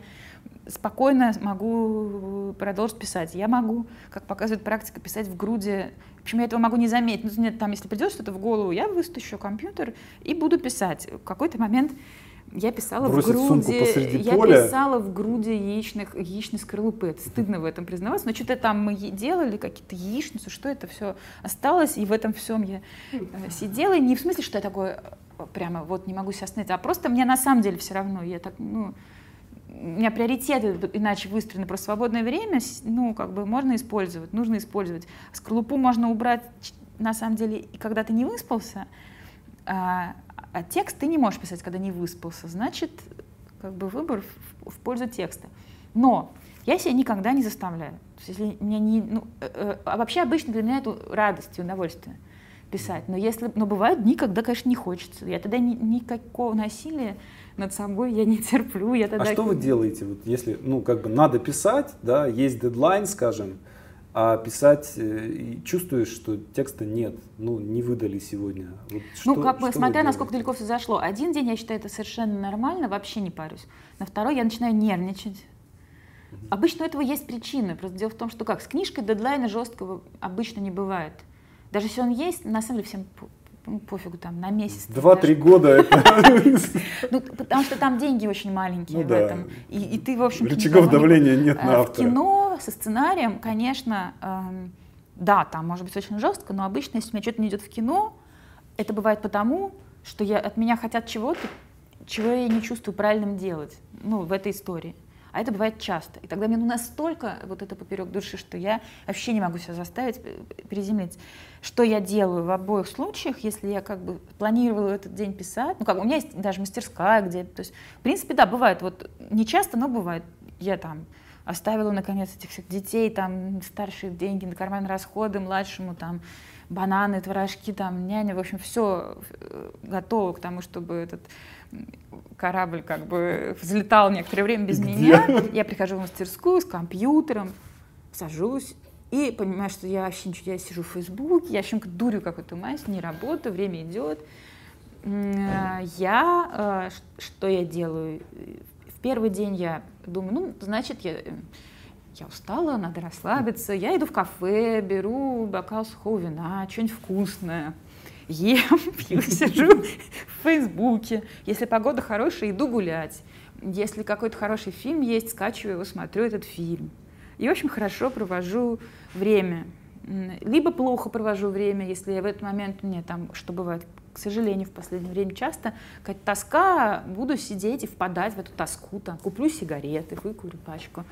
спокойно могу продолжить писать. Я могу, как показывает практика, писать в груди. Причем я этого могу не заметить. Ну, нет, там, если придет что-то в голову, я выстащу компьютер и буду писать. В какой-то момент я писала Бросить в груди, я поля. писала в груди яичных, яичной скорлупы. Это стыдно в этом признаваться, но что-то там мы делали, какие-то яичницы, что это все осталось, и в этом всем я э, сидела. И не в смысле, что я такое э, прямо вот не могу себя остановить, а просто мне на самом деле все равно. Я так, ну, меня приоритеты иначе выстроены, просто свободное время, ну, как бы можно использовать, нужно использовать. Скорлупу можно убрать, на самом деле, когда ты не выспался, а, а текст ты не можешь писать, когда не выспался. Значит, как бы выбор в, в пользу текста. Но я себя никогда не заставляю. То есть, если меня не, ну, э, э, а вообще обычно для меня это радость и удовольствие писать. Но если, но бывают дни, когда, конечно, не хочется. Я тогда ни, никакого насилия над собой я не терплю. Я тогда... А что вы делаете, вот если, ну, как бы надо писать, да, есть дедлайн, скажем, а писать э, чувствуешь, что текста нет, ну, не выдали сегодня. Вот ну, что, как бы, смотря насколько далеко все зашло. Один день я считаю это совершенно нормально, вообще не парюсь. На второй я начинаю нервничать. Обычно у этого есть причины. Просто дело в том, что как, с книжкой дедлайна жесткого обычно не бывает. Даже если он есть, на самом деле всем ну, пофигу, там, на месяц. Два-три года это... Ну, потому что там деньги очень маленькие ну, в этом. И, ты, в общем... Рычагов давления нет на э, автора. В кино со сценарием, конечно, эм, да, там может быть очень жестко, но обычно, если у меня что-то не идет в кино, это бывает потому, что я, от меня хотят чего-то, чего я не чувствую правильным делать, ну, в этой истории. А это бывает часто. И тогда мне ну, настолько вот это поперек души, что я вообще не могу себя заставить приземлиться. Что я делаю в обоих случаях, если я как бы планировала этот день писать, ну как у меня есть даже мастерская где то есть в принципе да, бывает, вот не часто, но бывает, я там оставила наконец этих всех детей, там старшие деньги на карманные расходы, младшему там бананы, творожки, там няня, в общем, все э, готово к тому, чтобы этот корабль как бы взлетал некоторое время без Где? меня. Я прихожу в мастерскую с компьютером, сажусь и понимаю, что я вообще ничего, я сижу в Фейсбуке, я вообще дурю какой-то мазь, не работаю, время идет. Я, э, что я делаю? В первый день я думаю, ну, значит, я, я устала, надо расслабиться. Я иду в кафе, беру бокал сухого вина, что-нибудь вкусное ем, пью, сижу в Фейсбуке. Если погода хорошая, иду гулять. Если какой-то хороший фильм есть, скачиваю его, смотрю этот фильм. И, в общем, хорошо провожу время. Либо плохо провожу время, если в этот момент, мне там, что бывает, к сожалению, в последнее время часто, какая-то тоска, буду сидеть и впадать в эту тоску, там, куплю сигареты, выкурю пачку.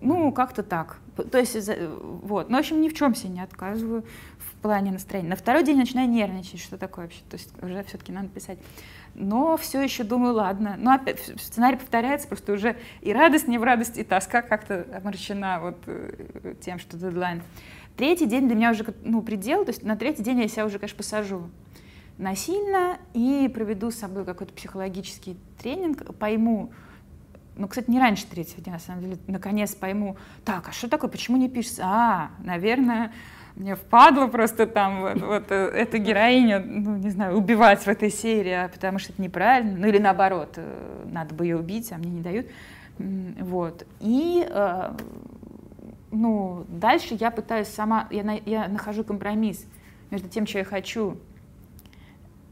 Ну, как-то так. То есть, вот. Ну, в общем, ни в чем себе не отказываю в плане настроения. На второй день начинаю нервничать, что такое вообще. То есть уже все-таки надо писать. Но все еще думаю, ладно. Ну, опять сценарий повторяется, просто уже и радость не в радость, и тоска как-то омрачена вот э, тем, что дедлайн. Третий день для меня уже ну, предел, то есть на третий день я себя уже, конечно, посажу насильно и проведу с собой какой-то психологический тренинг, пойму, ну, кстати, не раньше третьего дня, на самом деле, наконец пойму, так, а что такое, почему не пишется? А, наверное, мне впадло просто там вот, вот э, эту героиню, ну, не знаю, убивать в этой серии, а потому что это неправильно, ну, или наоборот, э, надо бы ее убить, а мне не дают. Вот. И, э, ну, дальше я пытаюсь сама, я, я нахожу компромисс между тем, что я хочу,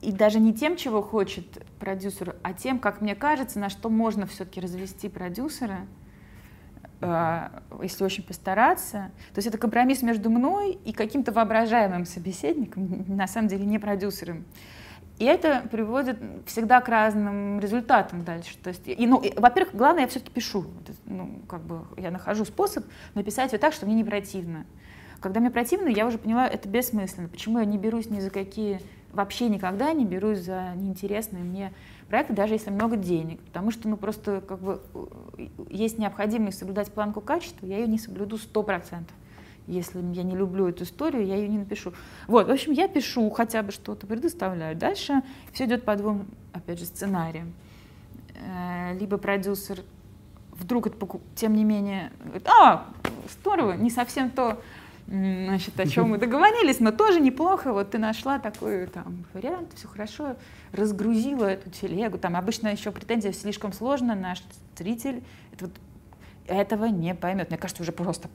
и даже не тем, чего хочет продюсер, а тем, как мне кажется, на что можно все-таки развести продюсера, э, если очень постараться. То есть это компромисс между мной и каким-то воображаемым собеседником, на самом деле не продюсером. И это приводит всегда к разным результатам дальше. То есть, и, ну, во-первых, главное, я все-таки пишу. Ну, как бы я нахожу способ написать ее так, что мне не противно. Когда мне противно, я уже поняла, это бессмысленно. Почему я не берусь ни за какие вообще никогда не берусь за неинтересные мне проекты, даже если много денег, потому что ну просто как бы э, есть необходимость соблюдать планку качества, я ее не соблюду сто процентов. Если я не люблю эту историю, я ее не напишу. Вот, в общем, я пишу, хотя бы что-то предоставляю. Дальше все идет по двум, опять же, сценариям. Э, либо продюсер вдруг это, тем не менее, говорит, а, здорово, не совсем то, значит, о чем мы договорились, но тоже неплохо. Вот ты нашла такой там вариант, все хорошо, разгрузила эту телегу. Там обычно еще претензия слишком сложно, наш зритель это вот, этого не поймет. Мне кажется, уже просто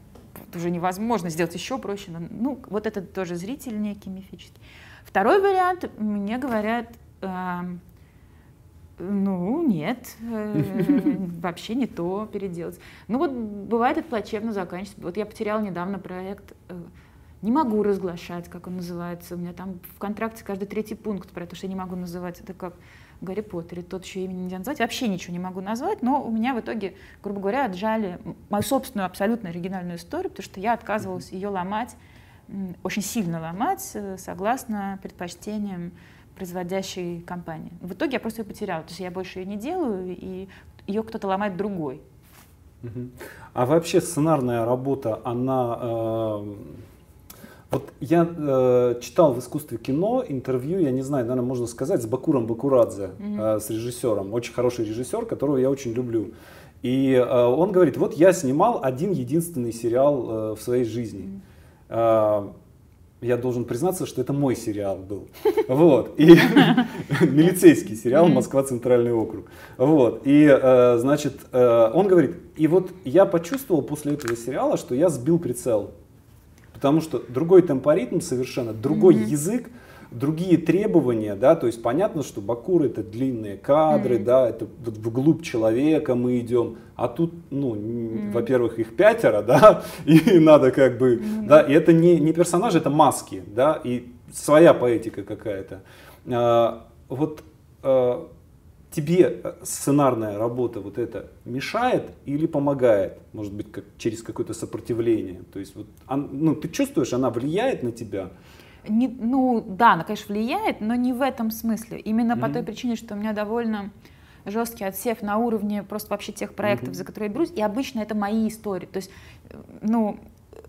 уже невозможно сделать еще проще. Но, ну, вот это тоже зритель некий мифический. Второй вариант, мне говорят, э, ну, нет, э, вообще не то переделать. Ну вот бывает это плачевно заканчивается. Вот я потеряла недавно проект, э, не могу разглашать, как он называется. У меня там в контракте каждый третий пункт про то, что я не могу называть. Это как Гарри Поттере, тот еще имени нельзя назвать. Вообще ничего не могу назвать, но у меня в итоге, грубо говоря, отжали мою собственную абсолютно оригинальную историю, потому что я отказывалась ее ломать, очень сильно ломать, э, согласно предпочтениям производящей компании. В итоге я просто ее потеряла. То есть я больше ее не делаю, и ее кто-то ломает другой. А вообще сценарная работа, она... Э, вот я э, читал в искусстве кино интервью, я не знаю, наверное, можно сказать, с Бакуром Бакурадзе, mm-hmm. э, с режиссером. Очень хороший режиссер, которого я очень люблю. И э, он говорит, вот я снимал один единственный сериал э, в своей жизни. Mm-hmm я должен признаться, что это мой сериал был. Вот. И милицейский сериал «Москва. Центральный округ». Вот. И, э, значит, э, он говорит, и вот я почувствовал после этого сериала, что я сбил прицел. Потому что другой темпоритм совершенно, другой язык, другие требования, да, то есть понятно, что Бакур это длинные кадры, mm-hmm. да, это вот вглубь человека мы идем, а тут, ну, mm-hmm. во-первых, их пятеро, да, и надо как бы, mm-hmm. да, и это не, не персонажи, это маски, да, и своя поэтика какая-то. А, вот а, тебе сценарная работа вот это мешает или помогает, может быть, как, через какое-то сопротивление? То есть вот, ну, ты чувствуешь, она влияет на тебя? Не, ну да, она, конечно, влияет, но не в этом смысле. Именно mm-hmm. по той причине, что у меня довольно жесткий отсев на уровне просто вообще тех проектов, mm-hmm. за которые я берусь. И обычно это мои истории. То есть, ну,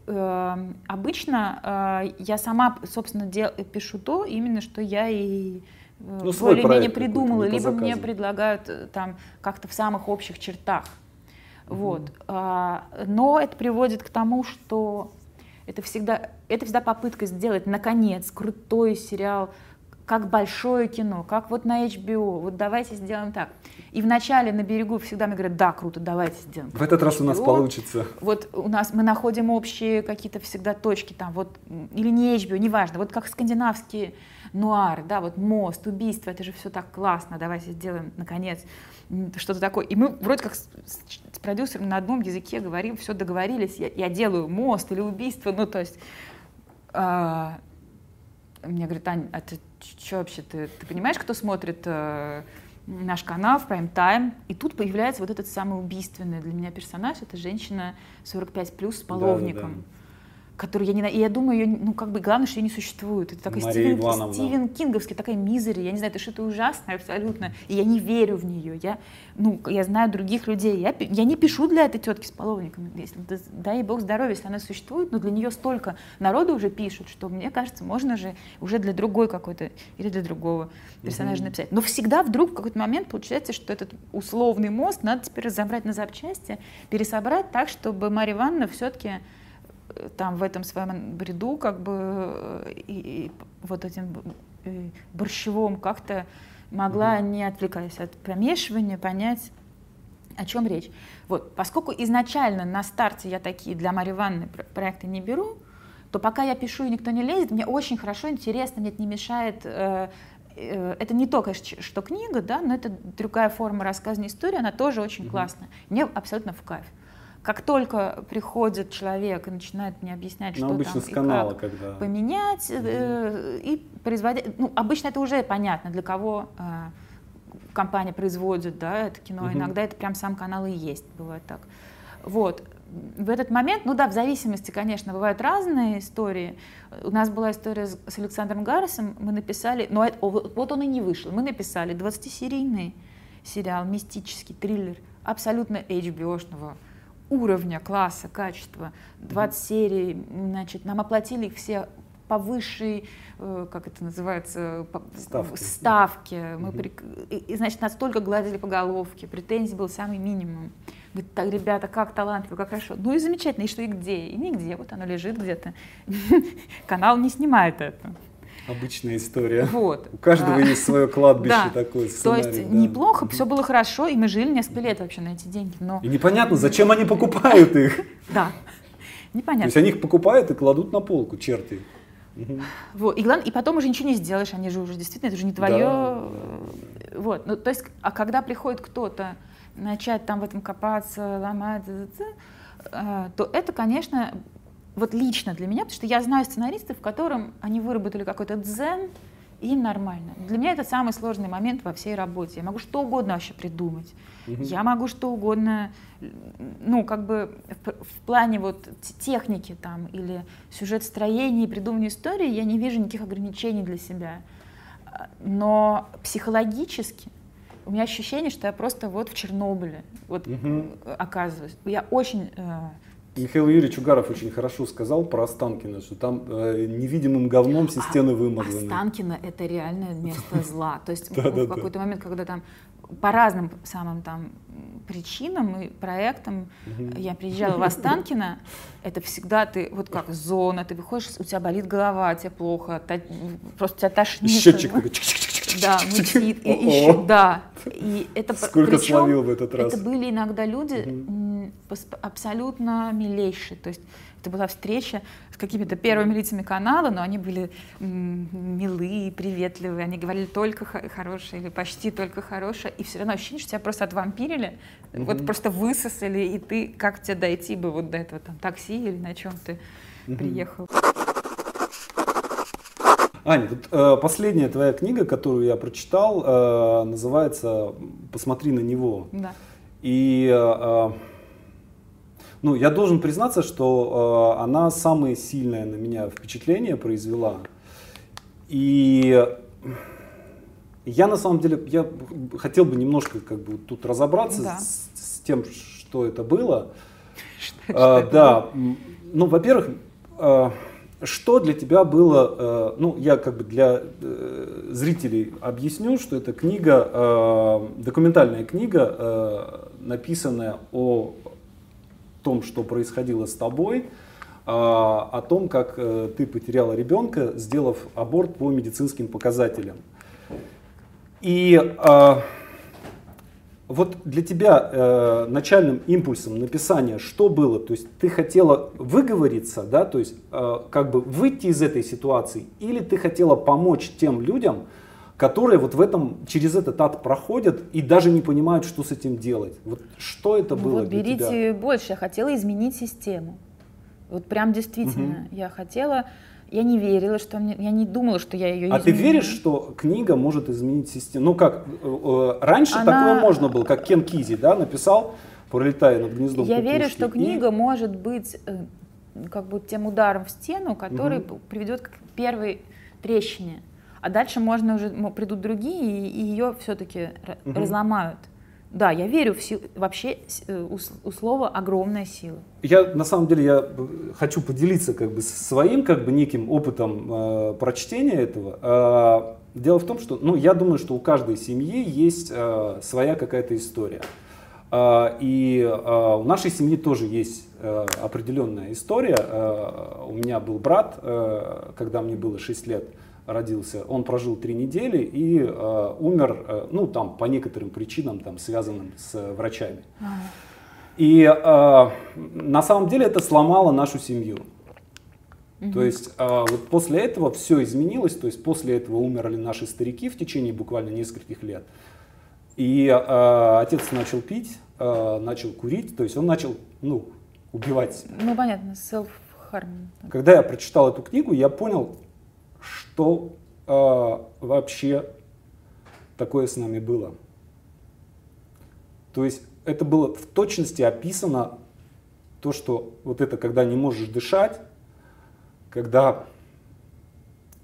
э, обычно э, я сама, собственно, дел, пишу то, именно что я и э, ну, более-менее придумала, либо мне предлагают э, там как-то в самых общих чертах. Mm-hmm. Вот. А, но это приводит к тому, что это всегда, это всегда попытка сделать, наконец, крутой сериал, как большое кино, как вот на HBO, вот давайте сделаем так. И вначале на берегу всегда мне говорят, да, круто, давайте сделаем. В этот раз HBO. у нас получится. Вот у нас мы находим общие какие-то всегда точки там, вот, или не HBO, неважно, вот как скандинавские нуары, да, вот мост, убийство, это же все так классно, давайте сделаем, наконец, что-то такое. И мы вроде как продюсером на одном языке говорим, все договорились, я, я делаю мост или убийство, ну то есть а, мне говорят, Ань, а ты что вообще, ты, ты понимаешь, кто смотрит а, наш канал в Prime Time? И тут появляется вот этот самый убийственный для меня персонаж, это женщина 45 плюс с половником. Да, да, да которую я не... И я думаю, ее, ну, как бы, главное, что ее не существует. Это такой Стивен, Ивановна. Стивен Кинговский, такая мизери. Я не знаю, это что-то ужасное абсолютно. И я не верю в нее. Я, ну, я знаю других людей. Я, я не пишу для этой тетки с половником. Если, дай бог здоровья, если она существует, но для нее столько народу уже пишут, что мне кажется, можно же уже для другой какой-то или для другого персонажа mm-hmm. написать. Но всегда вдруг в какой-то момент получается, что этот условный мост надо теперь разобрать на запчасти, пересобрать так, чтобы Мария Ивановна все-таки там в этом своем бреду как бы э, и, и вот этим э, борщевом как-то могла, mm-hmm. не отвлекаясь от помешивания, понять, о чем речь. Вот, поскольку изначально на старте я такие для Марии Ивановны проекты не беру, то пока я пишу и никто не лезет, мне очень хорошо, интересно, мне это не мешает э, это не то, конечно, что книга, да, но это другая форма рассказанной истории, она тоже очень mm-hmm. классная. Мне абсолютно в кайф. Как только приходит человек и начинает мне объяснять, ну, что там и канала, как когда... поменять, угу. э, и производить, ну, обычно это уже понятно, для кого э, компания производит, да, это кино. Угу. Иногда это прям сам канал и есть, бывает так. Вот. В этот момент, ну да, в зависимости, конечно, бывают разные истории. У нас была история с, с Александром Гаррисом, мы написали, но это, вот он и не вышел, мы написали 20-серийный сериал, мистический триллер, абсолютно HBO-шного уровня, класса, качества, 20 mm-hmm. серий, значит, нам оплатили их все по высшей, э, как это называется, по, ставки. ставке. Мы, mm-hmm. и, и, значит, нас только гладили по головке, претензий был самый минимум. Говорит, так, ребята, как талантливо, как хорошо. Ну и замечательно, и что, и где? И нигде, вот оно лежит где-то. Канал не снимает это. Обычная история. Вот. У каждого а, есть свое кладбище да. такое. Сценарий, То есть да. неплохо, все было хорошо, и мы жили несколько лет вообще на эти деньги. Но... И непонятно, зачем они покупают их. Да, непонятно. То есть они их покупают и кладут на полку, черти. Угу. Вот. И, главное, и потом уже ничего не сделаешь, они же уже действительно, это же не твое. Да. Вот. Ну, то есть, а когда приходит кто-то начать там в этом копаться, ломать, э, то это, конечно, вот лично для меня, потому что я знаю сценаристов, в котором они выработали какой-то дзен, и им нормально. Для меня это самый сложный момент во всей работе. Я могу что угодно вообще придумать. Угу. Я могу что угодно, ну, как бы в, в плане вот техники там или сюжет строения и придумывания истории я не вижу никаких ограничений для себя. Но психологически у меня ощущение, что я просто вот в Чернобыле вот угу. оказываюсь. Я очень э, Михаил Юрьевич Угаров очень хорошо сказал про Останкино, что там э, невидимым говном все стены вымазаны. Останкино — это реальное место зла. То есть в какой-то момент, когда там по разным самым там причинам и проектам я приезжала в Останкино, это всегда ты, вот как зона, ты выходишь, у тебя болит голова, тебе плохо, просто тебя тошнит. Счетчик такой да, мутит. И, еще, да. И это, Сколько причем, словил в этот раз? Это были иногда люди угу. абсолютно милейшие. То есть это была встреча с какими-то первыми лицами канала, но они были милые, приветливые, они говорили только хорошее или почти только хорошее, и все равно ощущение, что тебя просто отвампирили, угу. вот просто высосали, и ты, как тебе дойти бы вот до этого там такси или на чем ты угу. приехал. Аня, вот, э, последняя твоя книга, которую я прочитал, э, называется «Посмотри на него». Да. И э, э ну, я должен признаться, что э, она самое сильное на меня впечатление произвела. И я на самом деле, я хотел бы немножко как бы тут разобраться да. с, с тем, что это было. Что, а, что да, ну, во-первых, э, что для тебя было, э, ну, я как бы для э, зрителей объясню, что это книга, э, документальная книга, написанная о том, что происходило с тобой, о том, как ты потеряла ребенка, сделав аборт по медицинским показателям. И вот для тебя э, начальным импульсом написания что было? То есть ты хотела выговориться, да, то есть э, как бы выйти из этой ситуации, или ты хотела помочь тем людям, которые вот в этом через этот ад проходят и даже не понимают, что с этим делать. Вот что это ну было вот для берите тебя? больше. Я хотела изменить систему. Вот прям действительно, угу. я хотела я не верила, что мне, я не думала, что я ее изменю. А ты веришь, что книга может изменить систему? Ну как, э, э, раньше Она... такое можно было, как Кен Кизи, да, написал, пролетая над гнездом Я кукушки. верю, что книга и... может быть э, как бы тем ударом в стену, который угу. приведет к первой трещине. А дальше можно уже придут другие и, ее все-таки угу. разломают. Да, я верю в силу, вообще э, у, у слова огромная сила. Я на самом деле я хочу поделиться как бы своим как бы неким опытом э, прочтения этого. Э, дело в том, что ну я думаю, что у каждой семьи есть э, своя какая-то история. Э, и э, у нашей семьи тоже есть э, определенная история. Э, у меня был брат, когда мне было 6 лет родился, он прожил три недели и э, умер, э, ну там по некоторым причинам, там связанным с э, врачами. И э, на самом деле это сломало нашу семью. Угу. То есть э, вот после этого все изменилось, то есть после этого умерли наши старики в течение буквально нескольких лет. И э, отец начал пить, э, начал курить, то есть он начал, ну, убивать себя. Ну понятно, self-harm. Когда я прочитал эту книгу, я понял, что э, вообще такое с нами было. То есть это было в точности описано то, что вот это, когда не можешь дышать, когда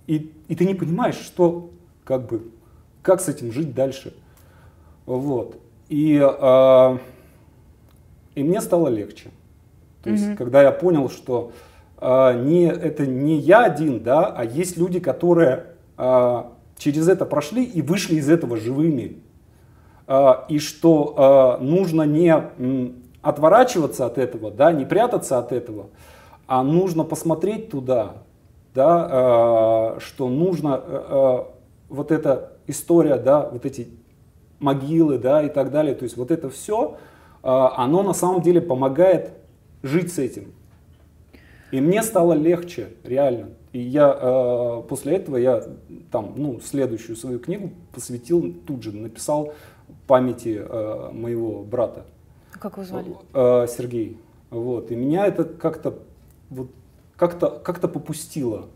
и, и ты не понимаешь, что как бы как с этим жить дальше. Вот. И, э, и мне стало легче. То есть, mm-hmm. когда я понял, что а, не, это не я один, да, а есть люди, которые а, через это прошли и вышли из этого живыми. А, и что нужно не отворачиваться от этого, да, не прятаться от этого, а нужно посмотреть туда, да, что нужно вот эта история, да, вот эти могилы, да, и так далее, то есть вот это все, оно на самом деле помогает жить с этим. И мне стало легче, реально. И я э, после этого я там, ну, следующую свою книгу посвятил тут же, написал памяти э, моего брата. Как его звали? Э, Сергей. Вот. И меня это как-то вот, как-то как-то попустило.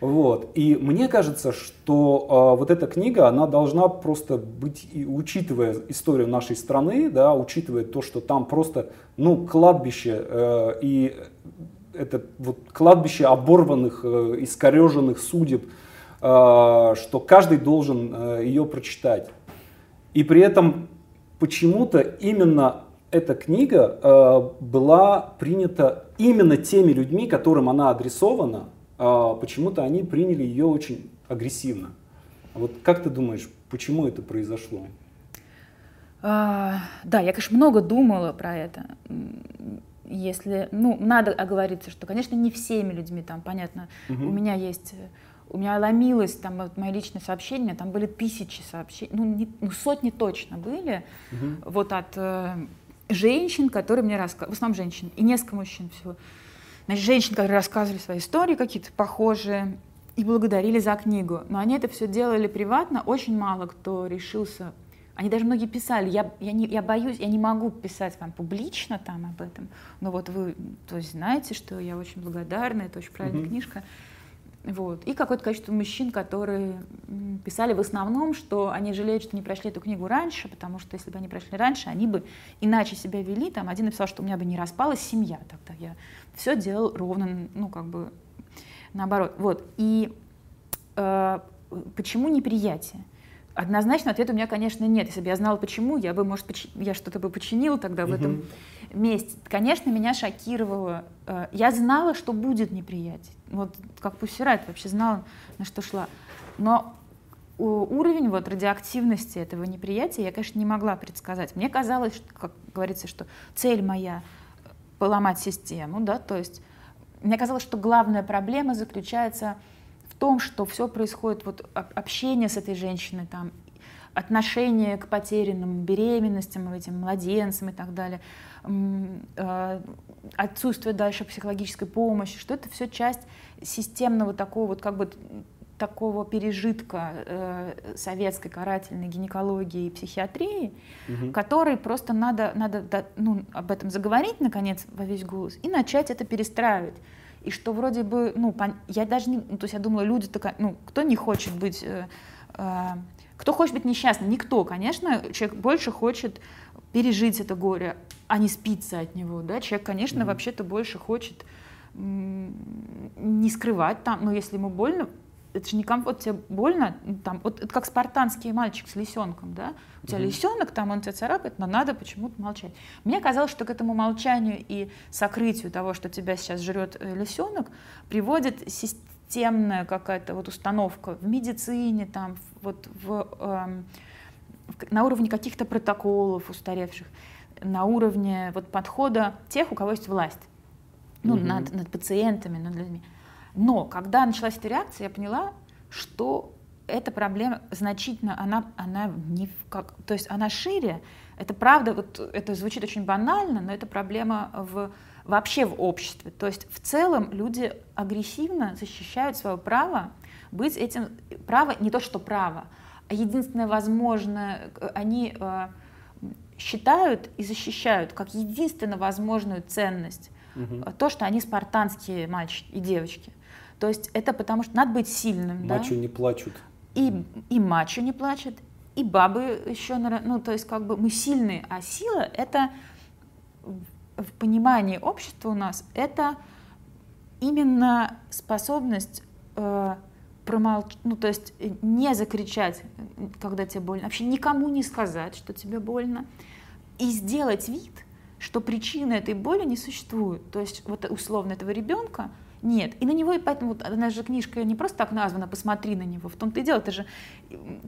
Вот. И мне кажется, что э, вот эта книга, она должна просто быть, и, учитывая историю нашей страны, да, учитывая то, что там просто, ну, кладбище э, и это вот кладбище оборванных, э, искореженных судеб, э, что каждый должен э, ее прочитать. И при этом почему-то именно эта книга была принята именно теми людьми, которым она адресована, почему-то они приняли ее очень агрессивно. Вот как ты думаешь, почему это произошло? А, да, я, конечно, много думала про это. Если, ну, надо оговориться, что, конечно, не всеми людьми там, понятно, угу. у меня есть у меня ломилось там вот мои личные сообщения, там были тысячи сообщений, ну, не, ну сотни точно были, угу. вот от э, женщин, которые мне рассказывали, в основном женщин, и несколько мужчин всего. Значит, женщин, которые рассказывали свои истории какие-то похожие, и благодарили за книгу. Но они это все делали приватно, очень мало кто решился. Они даже многие писали, я, я, не, я боюсь, я не могу писать вам публично там об этом, но вот вы то есть, знаете, что я очень благодарна, это очень правильная mm-hmm. книжка. Вот. И какое-то количество мужчин, которые писали в основном, что они жалеют, что не прошли эту книгу раньше, потому что если бы они прошли раньше, они бы иначе себя вели. Там один написал, что у меня бы не распалась семья тогда. Я все делал ровно, ну, как бы наоборот. Вот. И э, почему неприятие? Однозначно ответа у меня, конечно, нет. Если бы я знала, почему, я бы, может, поч... я что-то бы починила тогда в uh-huh. этом месте. Конечно, меня шокировало. Э, я знала, что будет неприятие. Вот как Пуссирайт вообще знала, на что шла. Но уровень вот радиоактивности этого неприятия я, конечно, не могла предсказать. Мне казалось, что, как говорится, что цель моя — поломать систему, да, то есть мне казалось, что главная проблема заключается в том, что все происходит, вот общение с этой женщиной, там, отношение к потерянным беременностям, этим младенцам и так далее, э, отсутствие дальше психологической помощи, что это все часть системного такого вот как бы такого пережитка э, советской карательной гинекологии и психиатрии, угу. который просто надо, надо ну, об этом заговорить, наконец, во весь голос, и начать это перестраивать и что вроде бы, ну, я даже не, ну, то есть я думала, люди такая, ну, кто не хочет быть, э, э, кто хочет быть несчастным? Никто, конечно, человек больше хочет пережить это горе, а не спиться от него, да, человек, конечно, mm-hmm. вообще-то больше хочет не скрывать там, но если ему больно, это же некомфорт, тебе больно, там, вот это как спартанский мальчик с лисенком, да, у тебя mm-hmm. лисенок, там он тебя царапает, но надо почему-то молчать. Мне казалось, что к этому молчанию и сокрытию того, что тебя сейчас жрет э, лисенок, приводит системная какая-то вот установка в медицине, там, вот в, эм, на уровне каких-то протоколов устаревших, на уровне вот подхода тех, у кого есть власть, ну, mm-hmm. над, над пациентами, над людьми. Но когда началась эта реакция, я поняла, что эта проблема значительно, она, она не как, то есть она шире. Это правда, вот это звучит очень банально, но это проблема в, вообще в обществе. То есть в целом люди агрессивно защищают свое право быть этим, право не то что право, а единственное возможное, они э, считают и защищают как единственно возможную ценность угу. то, что они спартанские мальчики и девочки. То есть это потому что надо быть сильным. Мачо да? не плачут. И, и мачо не плачет, и бабы еще, ну то есть как бы мы сильные, а сила это в понимании общества у нас это именно способность э, промолчать, ну то есть не закричать, когда тебе больно, вообще никому не сказать, что тебе больно, и сделать вид, что причины этой боли не существует. То есть вот условно этого ребенка Нет. И на него, и поэтому, вот, она же книжка не просто так названа «Посмотри на него». В том-то и дело, это же,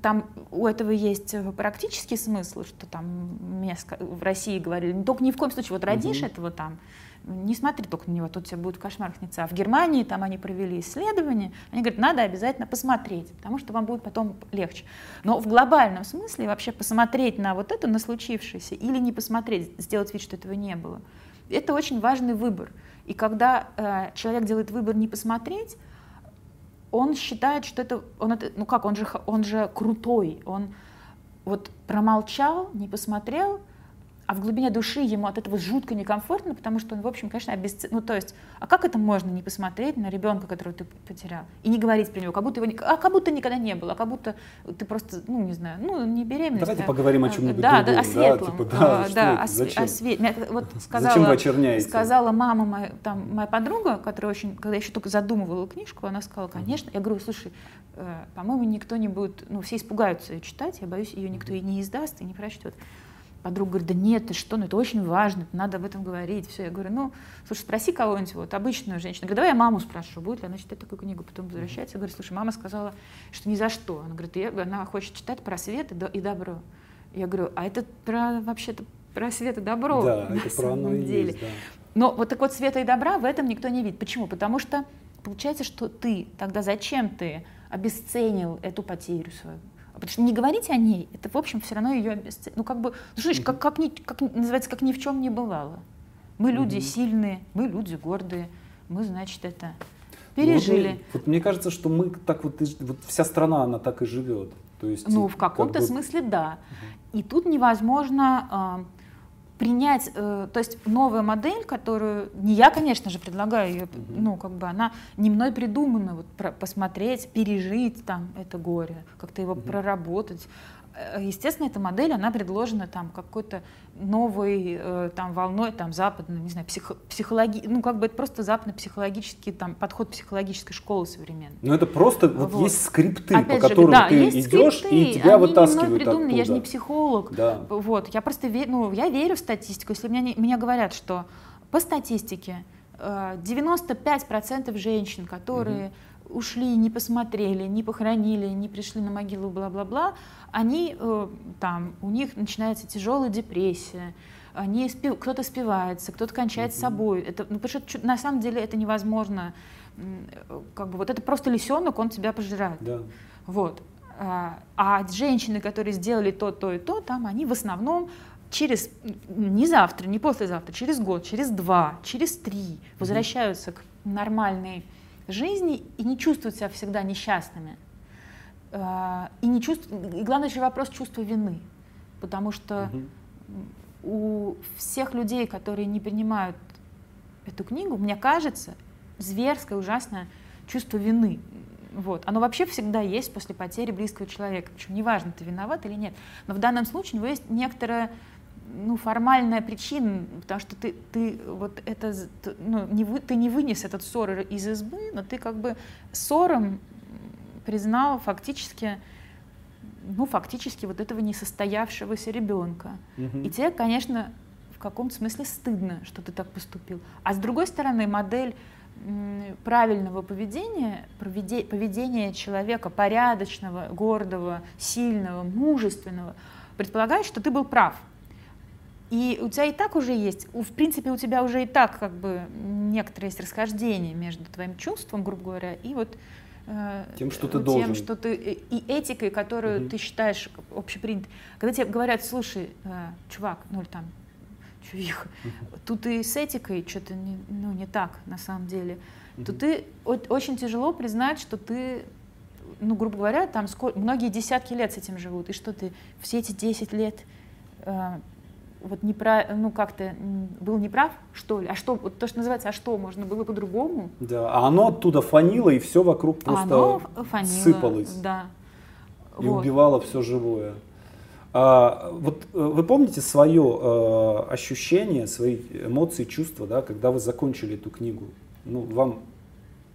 там у этого есть практический смысл, что там мне в России говорили, только ни в коем случае, вот родишь угу. этого там, не смотри только на него, тут тебе будет кошмар снится. А в Германии там они провели исследование, они говорят, надо обязательно посмотреть, потому что вам будет потом легче. Но в глобальном смысле вообще посмотреть на вот это, на случившееся, или не посмотреть, сделать вид, что этого не было, это очень важный выбор. И когда э, человек делает выбор не посмотреть, он считает, что это, он это, ну как, он же, он же крутой, он вот промолчал, не посмотрел, а в глубине души ему от этого жутко некомфортно, потому что он, в общем, конечно, обесцен... Ну, то есть, а как это можно не посмотреть на ребенка, которого ты потерял, и не говорить про него, как будто его, а как будто никогда не было, а как будто ты просто, ну, не знаю, ну, не беременность. Давайте а, поговорим о чем-нибудь да, другом. Да, о светлом. Да, типа, да, а, да о, Зачем? о свете. Вот сказала, Зачем вы очерняете? Сказала мама, моя, там, моя подруга, которая очень, когда я еще только задумывала книжку, она сказала, конечно. Я говорю, слушай, э, по-моему, никто не будет, ну, все испугаются ее читать, я боюсь, ее никто и не издаст, и не прочтет. Подруга говорит, да нет, ты что, ну это очень важно, надо об этом говорить. Все, я говорю, ну, слушай, спроси кого-нибудь, вот, обычную женщину. Я говорю, давай я маму спрошу, будет ли она читать такую книгу. Потом возвращается, я говорю, слушай, мама сказала, что ни за что. Она говорит, я, она хочет читать про свет и, и добро. Я говорю, а это про, вообще-то про свет и добро да, на это самом про оно деле. Есть, да. Но вот так вот света и добра в этом никто не видит. Почему? Потому что получается, что ты, тогда зачем ты обесценил эту потерю свою? Потому что не говорить о ней, это, в общем, все равно ее обесценивает. Ну, как бы, ну, что как, как, ни, как называется, как ни в чем не бывало. Мы люди mm-hmm. сильные, мы люди гордые, мы, значит, это пережили. Ну, вот, вот мне кажется, что мы так вот, вот вся страна, она так и живет. То есть, ну, в каком-то как бы... смысле, да. И тут невозможно принять, э, то есть новая модель, которую не я, конечно же, предлагаю ее, ну как бы она не мной придумана, вот про, посмотреть, пережить там это горе, как-то его mm проработать, естественно, эта модель, она предложена там какой-то новой э, там волной, там западной, не знаю, психо, психологи, ну как бы это просто западно-психологический там подход психологической школы современной. Ну это просто вот, вот есть скрипты, Опять по же, которым да, ты идешь скрипты, и тебя они вытаскивают не придуманы, оттуда. Я же не психолог. Да. Вот, я просто верю, ну я верю в статистику. Если меня, меня говорят, что по статистике 95% э, женщин, которые угу ушли, не посмотрели, не похоронили, не пришли на могилу, бла-бла-бла, они э, там, у них начинается тяжелая депрессия, они спев, кто-то спивается, кто-то кончает с собой. Это, ну, потому что на самом деле это невозможно. Как бы вот это просто лисенок, он тебя пожирает. Да. Вот. А, а женщины, которые сделали то, то и то, там они в основном через не завтра, не послезавтра, через год, через два, через три возвращаются к нормальной жизни и не чувствуют себя всегда несчастными. А, и, не чувствуют, и главный еще вопрос чувства вины. Потому что угу. у всех людей, которые не принимают эту книгу, мне кажется, зверское, ужасное чувство вины. Вот. Оно вообще всегда есть после потери близкого человека. Причем неважно, ты виноват или нет. Но в данном случае у него есть некоторая ну, формальная причина, потому что ты, ты вот это, ну, не вы, ты не вынес этот ссор из избы, но ты как бы ссором признал фактически, ну, фактически вот этого несостоявшегося ребенка. Угу. И тебе, конечно, в каком-то смысле стыдно, что ты так поступил. А с другой стороны, модель правильного поведения, поведения человека порядочного, гордого, сильного, мужественного, предполагает, что ты был прав. И у тебя и так уже есть, в принципе, у тебя уже и так как бы некоторое есть расхождение между твоим чувством, грубо говоря, и вот э, тем, что ты тем, должен. что ты и этикой, которую угу. ты считаешь общепринятой. Когда тебе говорят, слушай, э, чувак, ну или там, чувиха, угу. тут и с этикой что-то не, ну, не так на самом деле, угу. то ты очень тяжело признать, что ты ну, грубо говоря, там сколько, многие десятки лет с этим живут, и что ты все эти 10 лет э, вот не про, ну как-то был неправ, что ли? А что, вот то, что называется, а что, можно было по-другому? Да, а оно оттуда фанило, и все вокруг просто оно фанило, сыпалось. Да. И вот. убивало все живое. А, вот э, вы помните свое э, ощущение, свои эмоции, чувства, да, когда вы закончили эту книгу? Ну, вам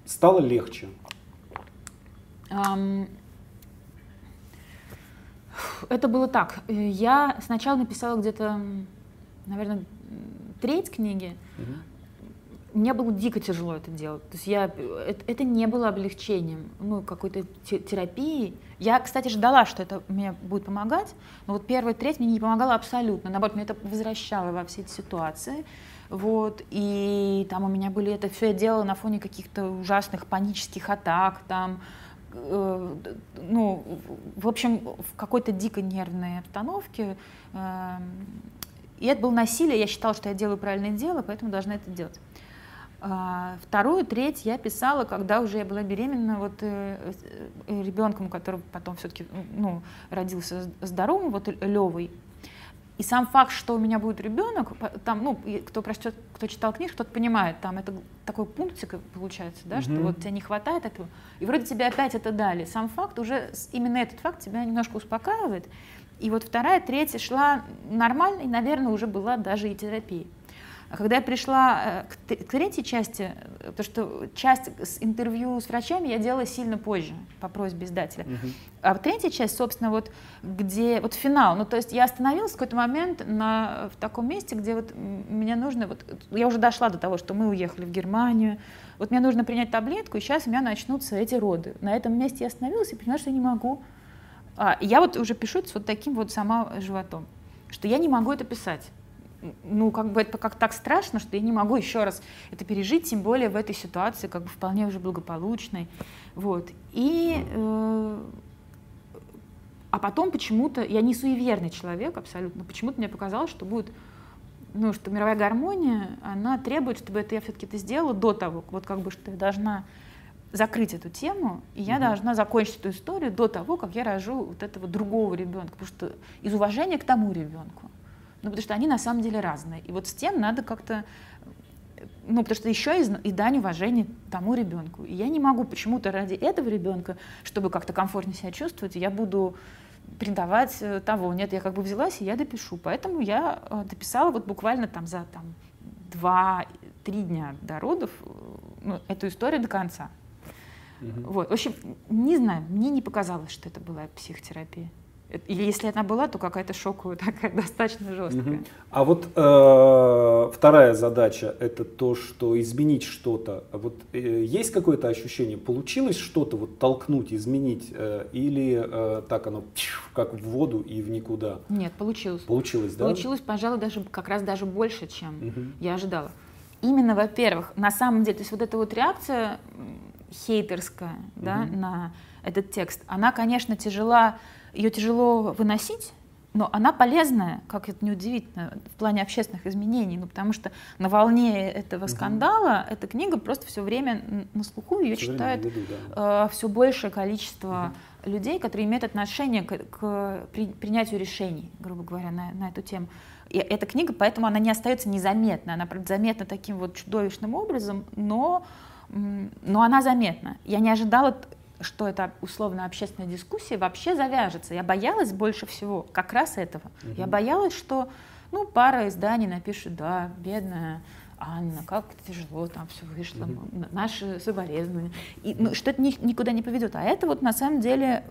стало легче? Um, это было так. Э, я сначала написала где-то, наверное, треть книги. Угу. мне было дико тяжело это делать. То есть я, это, это не было облегчением, ну, какой-то терапии. Я, кстати, ждала, что это мне будет помогать, но вот первая треть мне не помогала абсолютно. Наоборот, мне это возвращало во все эти ситуации. Вот, и там у меня были, это все я делала на фоне каких-то ужасных панических атак, там, э, ну, в общем, в какой-то дико нервной обстановке. Э, и это было насилие, я считала, что я делаю правильное дело, поэтому должна это делать. А, вторую треть я писала, когда уже я была беременна вот, э, э, ребенком, который потом все-таки ну, родился здоровым, вот Левой. И сам факт, что у меня будет ребенок, там, ну, кто прочтет, кто читал книжку, тот понимает, там это такой пунктик получается, да, mm-hmm. что вот тебе не хватает этого, и вроде тебе опять это дали. Сам факт уже, именно этот факт тебя немножко успокаивает. И вот вторая, третья шла нормально, и, наверное, уже была даже и терапия. А когда я пришла э, к третьей части, э, то что часть с интервью с врачами я делала сильно позже, по просьбе издателя. Uh-huh. А третья часть, собственно, вот где, вот финал, ну то есть я остановилась в какой-то момент на, в таком месте, где вот мне нужно, вот я уже дошла до того, что мы уехали в Германию, вот мне нужно принять таблетку, и сейчас у меня начнутся эти роды. На этом месте я остановилась и поняла, что я не могу. А, я вот уже пишу с вот таким вот сама животом, что я не могу это писать ну, как бы это как так страшно, что я не могу еще раз это пережить, тем более в этой ситуации, как бы вполне уже благополучной. Вот. И, э, а потом почему-то, я не суеверный человек абсолютно, почему-то мне показалось, что будет, ну, что мировая гармония, она требует, чтобы это я все-таки это сделала до того, вот как бы, что я должна закрыть эту тему, и я mm должна закончить эту историю до того, как я рожу вот этого другого ребенка, потому что из уважения к тому ребенку. Ну, потому что они на самом деле разные. И вот с тем надо как-то ну, потому что еще и, и дань уважения тому ребенку. И я не могу почему-то ради этого ребенка, чтобы как-то комфортно себя чувствовать, я буду предавать э, того. Нет, я как бы взялась, и я допишу. Поэтому я э, дописала вот буквально там за там, два-три дня до родов э, ну, эту историю до конца. Угу. Вот. В общем, не знаю, мне не показалось, что это была психотерапия. Или если она была, то какая-то шоковая такая, достаточно жесткая. Угу. А вот э, вторая задача это то, что изменить что-то. Вот э, есть какое-то ощущение, получилось что-то вот толкнуть, изменить, э, или э, так оно как в воду и в никуда? Нет, получилось. Получилось, да? Получилось, пожалуй, даже как раз даже больше, чем угу. я ожидала. Именно, во-первых, на самом деле, то есть вот эта вот реакция хейтерская, угу. да, на этот текст, она, конечно, тяжела ее тяжело выносить, но она полезная, как это неудивительно, в плане общественных изменений, ну, потому что на волне этого скандала угу. эта книга просто все время на слуху, ее все читает да. э, все большее количество угу. людей, которые имеют отношение к, к при, принятию решений, грубо говоря, на, на эту тему. И эта книга, поэтому она не остается незаметной, она заметна таким вот чудовищным образом, но, но она заметна. Я не ожидала что эта условно общественная дискуссия вообще завяжется. Я боялась больше всего как раз этого. Угу. Я боялась, что ну, пара изданий напишет, да, бедная Анна, как тяжело там все вышло, угу. наши соболезнования. И, ну, что это ни, никуда не поведет. А это вот на самом деле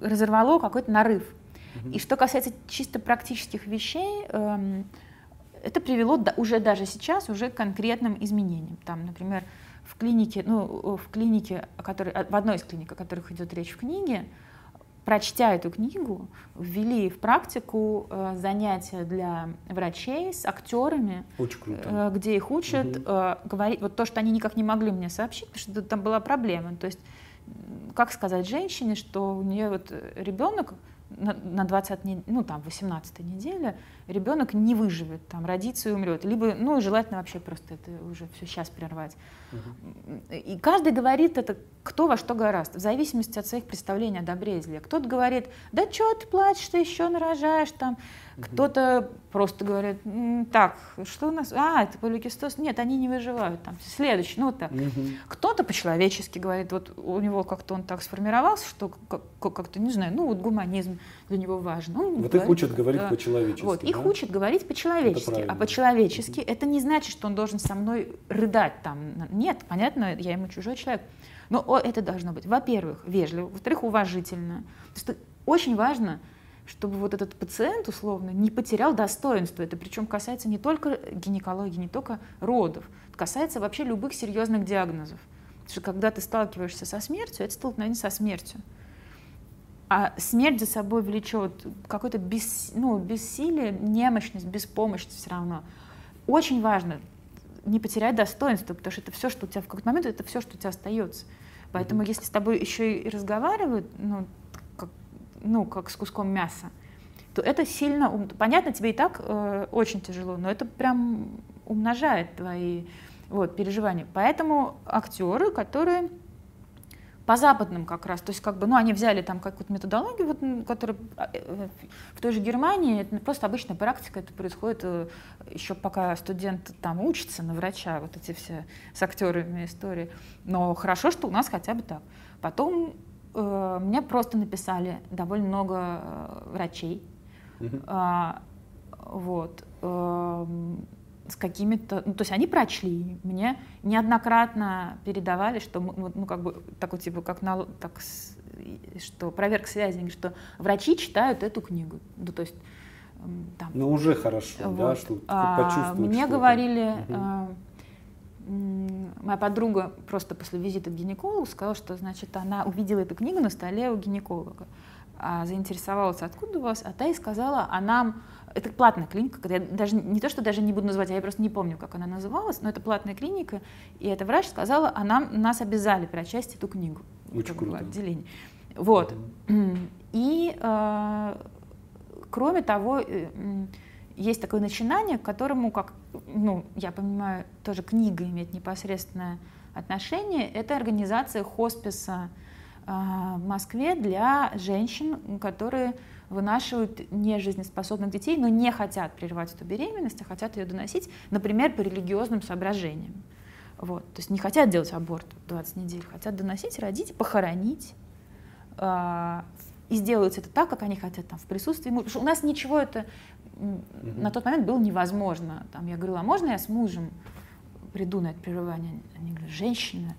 разорвало какой-то нарыв. И что касается чисто практических вещей, эм, это привело уже даже сейчас уже к конкретным изменениям. Там, например, клинике, ну, в клинике, о которой, в одной из клиник, о которых идет речь в книге, прочтя эту книгу, ввели в практику э, занятия для врачей с актерами, э, где их учат угу. э, говорить вот то, что они никак не могли мне сообщить, потому что там была проблема. То есть, как сказать женщине, что у нее вот ребенок на, на 20 ну там 18 неделе ребенок не выживет, там родится и умрет, либо, ну и желательно вообще просто это уже все сейчас прервать. Угу. И каждый говорит это кто во что гораст, в зависимости от своих представлений о добре и зле. Кто-то говорит, да что ты плачешь, ты еще нарожаешь там, кто-то просто говорит, так, что у нас, а, это поликистоз, нет, они не выживают, там, следующий, ну вот так. Угу. Кто-то по-человечески говорит, вот у него как-то он так сформировался, что как-то, не знаю, ну вот гуманизм для него важен. Он вот говорит, их учат говорить да. по-человечески. Вот, да? их учат говорить по-человечески, а по-человечески это не значит, что он должен со мной рыдать там. Нет, понятно, я ему чужой человек. Но это должно быть, во-первых, вежливо, во-вторых, уважительно. То есть очень важно чтобы вот этот пациент, условно, не потерял достоинство. Это причем касается не только гинекологии, не только родов. Это касается вообще любых серьезных диагнозов. Потому что когда ты сталкиваешься со смертью, это столкновение со смертью. А смерть за собой влечет какое-то бес, ну, бессилие, немощность, беспомощность все равно. Очень важно не потерять достоинство, потому что это все, что у тебя в какой-то момент, это все, что у тебя остается. Поэтому если с тобой еще и разговаривают, ну, как, ну, как с куском мяса, то это сильно, понятно, тебе и так э, очень тяжело, но это прям умножает твои вот, переживания. Поэтому актеры, которые по западным как раз, то есть как бы, ну, они взяли там какую-то методологию, вот, которая а, э, в той же Германии, это просто обычная практика, это происходит э, еще пока студент там учится на врача, вот эти все с актерами истории. Но хорошо, что у нас хотя бы так. Потом э, мне просто написали довольно много э, врачей, mm-hmm. а, вот, э, с какими-то, ну, то есть они прочли, мне неоднократно передавали, что, ну, как бы, такой, типа, как на, так, что проверка связи, что врачи читают эту книгу, ну, то есть там. Ну, уже хорошо, вот. да, что а, почувствовать. Мне говорили, угу. а, моя подруга просто после визита к гинекологу сказала, что, значит, она увидела эту книгу на столе у гинеколога, заинтересовалась, откуда у вас, а та и сказала, а нам это платная клиника, я даже не то, что даже не буду называть, я просто не помню, как она называлась, но это платная клиника, и эта врач сказала, а нам, нас обязали прочесть эту книгу. Очень круто. Отделение. Вот. Mm-hmm. И э, кроме того, э, есть такое начинание, к которому, как, ну, я понимаю, тоже книга имеет непосредственное отношение, это организация хосписа в Москве для женщин, которые вынашивают нежизнеспособных детей, но не хотят прерывать эту беременность, а хотят ее доносить, например, по религиозным соображениям. Вот. То есть не хотят делать аборт 20 недель, хотят доносить, родить, похоронить. Э, и сделают это так, как они хотят, там, в присутствии мужа. Потому что у нас ничего это mm-hmm. на тот момент было невозможно. Там, я говорила, а можно я с мужем приду на это прерывание? Они говорят, женщина,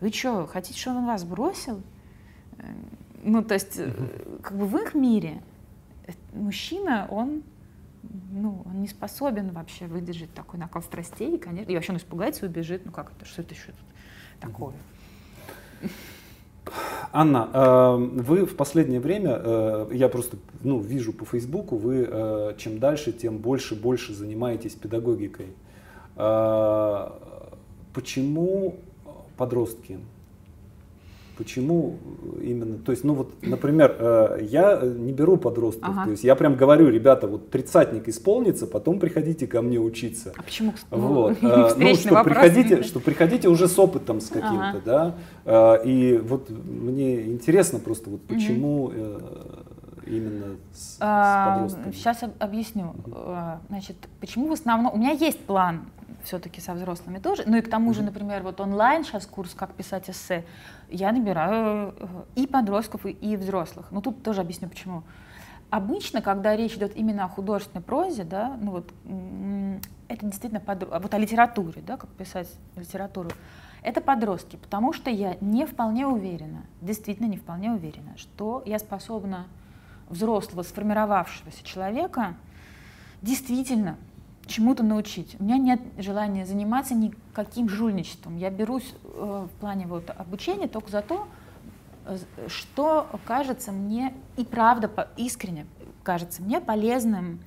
вы что, хотите, чтобы он вас бросил? Э, ну, то есть, mm-hmm. как бы в их мире мужчина, он, ну, он не способен вообще выдержать такой накал страстей, и, конечно, и вообще он испугается и убежит. Ну как это, что это еще тут такое? Анна, э, вы в последнее время, э, я просто ну, вижу по Фейсбуку, вы э, чем дальше, тем больше и больше занимаетесь педагогикой. Почему подростки? Почему именно? То есть, ну вот, например, э, я не беру подростков, ага. то есть я прям говорю, ребята, вот тридцатник исполнится, потом приходите ко мне учиться. А почему? Вот. Ну, ну что приходите, что приходите уже с опытом с каким-то, ага. да. Э, и вот мне интересно просто, вот почему угу. Именно с, а, с подростками. Сейчас объясню. Значит, почему в основном... У меня есть план все-таки со взрослыми тоже. Ну и к тому же, например, вот онлайн сейчас курс «Как писать эссе», я набираю э, и подростков, и взрослых. Но тут тоже объясню, почему. Обычно, когда речь идет именно о художественной прозе, да, ну вот, это действительно подро... вот о литературе, да, как писать литературу, это подростки, потому что я не вполне уверена, действительно не вполне уверена, что я способна взрослого, сформировавшегося человека действительно чему-то научить. У меня нет желания заниматься никаким жульничеством. Я берусь э, в плане вот обучения только за то, э, что кажется мне и правда искренне кажется мне полезным,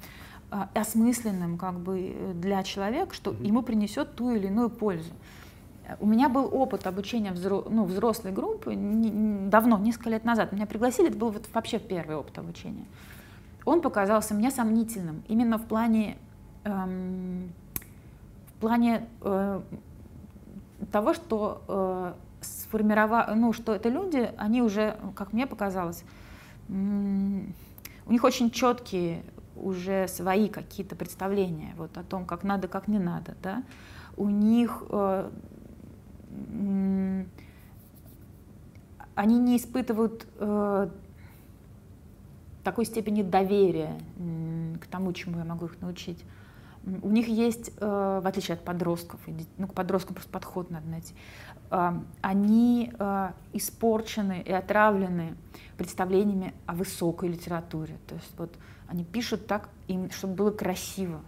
э, осмысленным как бы для человека, что ему принесет ту или иную пользу. У меня был опыт обучения взро, ну, взрослой группы не, давно, несколько лет назад. Меня пригласили, это был вот вообще первый опыт обучения. Он показался мне сомнительным именно в плане эм, в плане э, того, что э, сформировали, ну, что это люди, они уже, как мне показалось, у них очень четкие уже свои какие-то представления вот о том, как надо, как не надо, да. У них э, они не испытывают э, такой степени доверия к тому, чему я могу их научить. У них есть, э, в отличие от подростков, ну, к подросткам просто подход надо найти, э, они э, испорчены и отравлены представлениями о высокой литературе. То есть вот они пишут так, им, чтобы было красиво.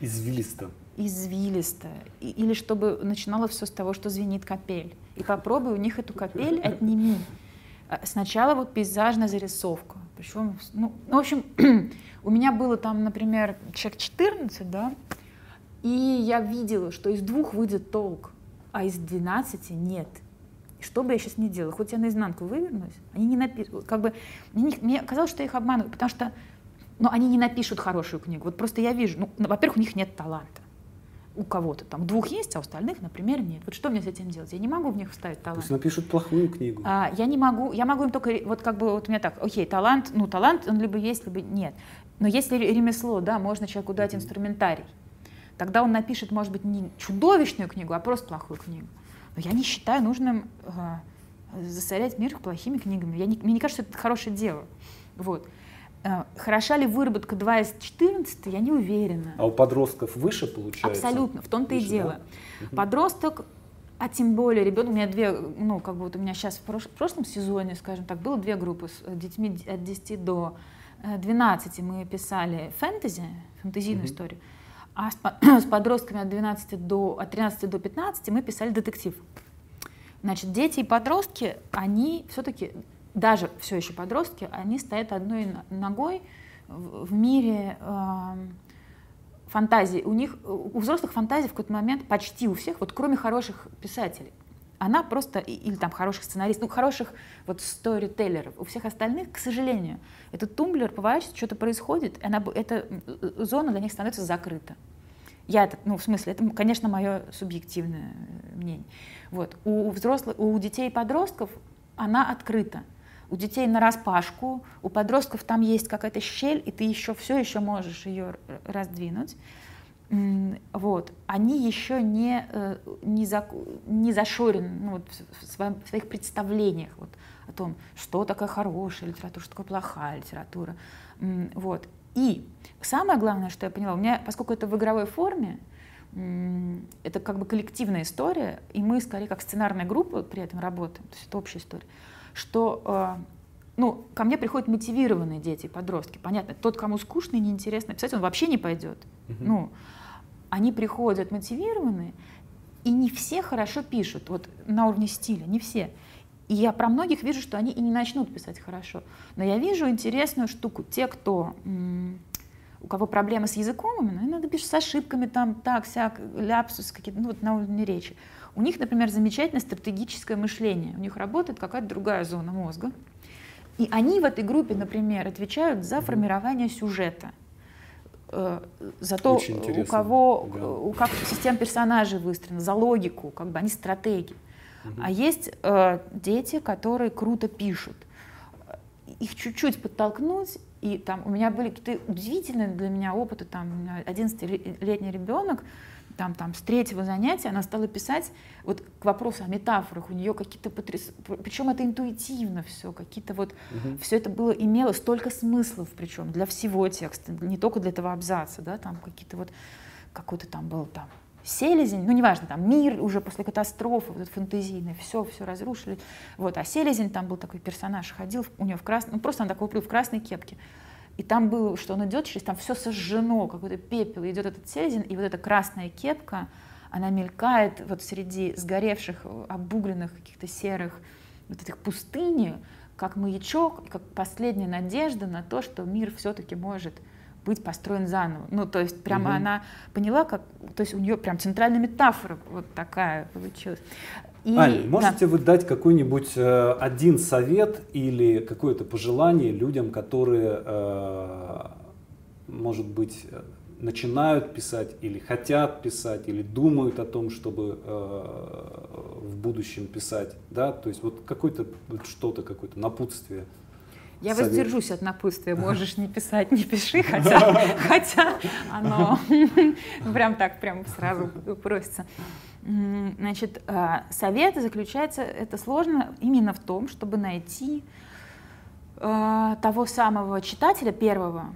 Извилисто. Извилисто. Или чтобы начинало все с того, что звенит капель. И попробуй у них эту капель отними. Сначала вот пейзажная зарисовка. Причем, ну, в общем, у меня было там, например, человек 14, да, и я видела, что из двух выйдет толк, а из 12 нет. Что бы я сейчас не делала, хоть я наизнанку вывернусь, они не напишут, как бы, мне, мне казалось, что я их обманываю, потому что, ну, они не напишут хорошую книгу, вот просто я вижу, ну, во-первых, у них нет таланта, у кого-то там двух есть, а у остальных, например, нет. Вот что мне с этим делать? Я не могу в них вставить талант. Пусть напишут плохую книгу. А, я не могу, я могу им только, вот как бы вот у меня так, окей, талант, ну талант, он либо есть, либо нет. Но если ремесло, да, можно человеку дать инструментарий, тогда он напишет, может быть, не чудовищную книгу, а просто плохую книгу. Но я не считаю нужным э, засорять мир плохими книгами. Я не, мне не кажется, что это хорошее дело. Вот. Э, хороша ли выработка 2 из 14, я не уверена. А у подростков выше получается? Абсолютно, в том-то и дело. Да? Подросток, а тем более ребенок, у меня две, ну, как бы вот у меня сейчас в, прош, в прошлом сезоне, скажем так, было две группы с детьми от 10 до 12 мы писали фэнтези, фэнтезийную mm-hmm. историю, а с, с подростками от, 12 до, от 13 до 15 мы писали детектив. Значит, дети и подростки, они все-таки даже все еще подростки, они стоят одной ногой в, мире э, фантазии. У них, у взрослых фантазий в какой-то момент почти у всех, вот кроме хороших писателей, она просто, или там хороших сценаристов, ну, хороших вот сторителлеров. У всех остальных, к сожалению, этот тумблер поворачивается, что-то происходит, и она, эта зона для них становится закрыта. Я это, ну, в смысле, это, конечно, мое субъективное мнение. Вот. У взрослых, у детей и подростков она открыта у детей на распашку, у подростков там есть какая-то щель, и ты еще все еще можешь ее раздвинуть. Вот. Они еще не, э, не, за, не зашорены ну, вот, в, своем, в своих представлениях вот, о том, что такое хорошая литература, что такое плохая литература. Вот. И самое главное, что я поняла, у меня, поскольку это в игровой форме, это как бы коллективная история, и мы скорее как сценарная группа при этом работаем, то есть это общая история что э, ну, ко мне приходят мотивированные дети, подростки. Понятно, тот, кому скучно и неинтересно писать, он вообще не пойдет. Угу. Ну, они приходят мотивированные, и не все хорошо пишут, вот на уровне стиля, не все. И я про многих вижу, что они и не начнут писать хорошо. Но я вижу интересную штуку. Те, кто у кого проблемы с языком, именно, надо пишет с ошибками, там, так, сяк, ляпсус, какие-то, ну, вот на уровне речи. У них, например, замечательное стратегическое мышление. У них работает какая-то другая зона мозга. И они в этой группе, например, отвечают за формирование сюжета э, за то, у кого, да. у как система персонажей выстроена, за логику, как бы они стратеги. Угу. А есть э, дети, которые круто пишут. Их чуть-чуть подтолкнуть, и там у меня были какие-то удивительные для меня опыты, там 11-летний ребенок, там, там, с третьего занятия она стала писать вот к вопросу о метафорах. У нее какие-то потряс... Причем это интуитивно все, какие-то вот... Угу. Все это было, имело столько смыслов, причем для всего текста, не только для этого абзаца, да, там какие-то вот... Какой-то там был там селезень, ну неважно, там мир уже после катастрофы, вот этот фэнтезийный, все, все разрушили. Вот, а селезень там был такой персонаж, ходил у нее в красной, ну просто она такой в красной кепке. И там было, что он идет через, там все сожжено, какой-то пепел, идет этот селезень, и вот эта красная кепка, она мелькает вот среди сгоревших, обугленных каких-то серых вот этих пустыни, как маячок, как последняя надежда на то, что мир все-таки может быть построен заново. Ну, то есть прямо угу. она поняла, как, то есть у нее прям центральная метафора вот такая получилась. И, Ань, можете да. вы дать какой-нибудь э, один совет или какое-то пожелание людям, которые, э, может быть, начинают писать или хотят писать, или думают о том, чтобы э, в будущем писать, да, то есть вот какое-то вот что-то, какое-то напутствие. Я совет. воздержусь от напутствия, можешь не писать, не пиши, хотя, хотя оно прям так, прям сразу просится. Значит, э, совет заключается, это сложно именно в том, чтобы найти э, того самого читателя первого,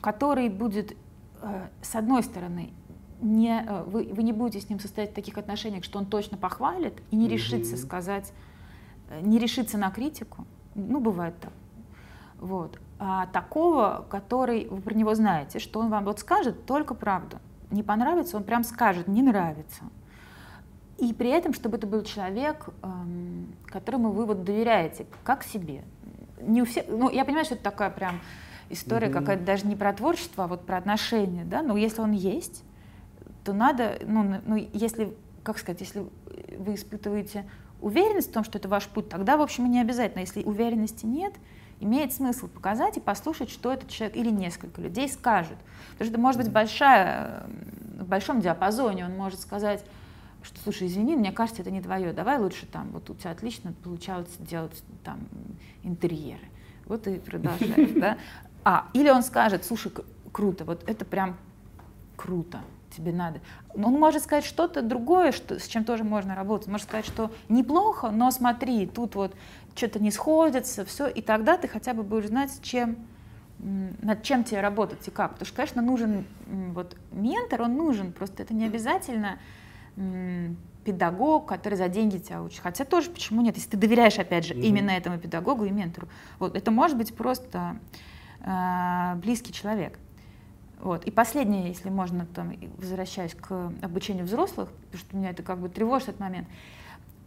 который будет э, с одной стороны, не, вы, вы не будете с ним состоять в таких отношениях, что он точно похвалит и не решится сказать, не решится на критику. Ну, бывает так. Вот. А такого, который вы про него знаете, что он вам вот скажет только правду. Не понравится, он прям скажет, не нравится. И при этом, чтобы это был человек, эм, которому вы вот доверяете, как себе. Не у всех, ну, я понимаю, что это такая прям история mm-hmm. какая-то даже не про творчество, а вот про отношения, да, но если он есть, то надо, ну, ну, если, как сказать, если вы испытываете уверенность в том, что это ваш путь, тогда, в общем, и не обязательно. Если уверенности нет, имеет смысл показать и послушать, что этот человек или несколько людей скажут. Потому что это может быть большая, в большом диапазоне. Он может сказать, что, слушай, извини, мне кажется, это не твое, давай лучше там, вот у тебя отлично получалось делать там интерьеры. Вот и продолжаешь, да. А, или он скажет, слушай, круто, вот это прям круто, тебе надо. Он может сказать что-то другое, что, с чем тоже можно работать. Может сказать, что неплохо, но смотри, тут вот что-то не сходится, все, и тогда ты хотя бы будешь знать, чем, над чем тебе работать и как. Потому что, конечно, нужен вот ментор, он нужен, просто это не обязательно педагог, который за деньги тебя учит. Хотя тоже почему нет, если ты доверяешь, опять же, mm-hmm. именно этому педагогу и ментору. Вот, это может быть просто э, близкий человек. Вот. И последнее, если можно, там, возвращаясь к обучению взрослых, потому что меня это как бы тревожит этот момент.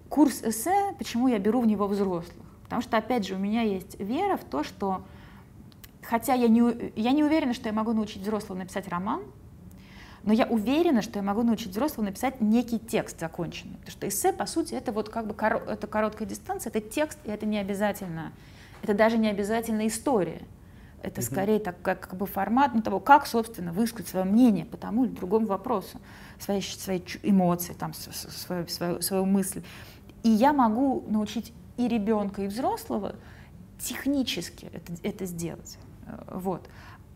Курс эссе, почему я беру в него взрослых? Потому что, опять же, у меня есть вера в то, что, хотя я не, я не уверена, что я могу научить взрослого написать роман, но я уверена, что я могу научить взрослого написать некий текст законченный. Потому что эссе, по сути, это вот как бы коро- это короткая дистанция, это текст, и это не обязательно, это даже не обязательно история. Это скорее так, как, как бы формат ну, того, как, собственно, высказать свое мнение по тому или другому вопросу, свои, свои эмоции, там, свою, свою, свою мысль. И я могу научить и ребенка, и взрослого технически это, это сделать. Э, вот.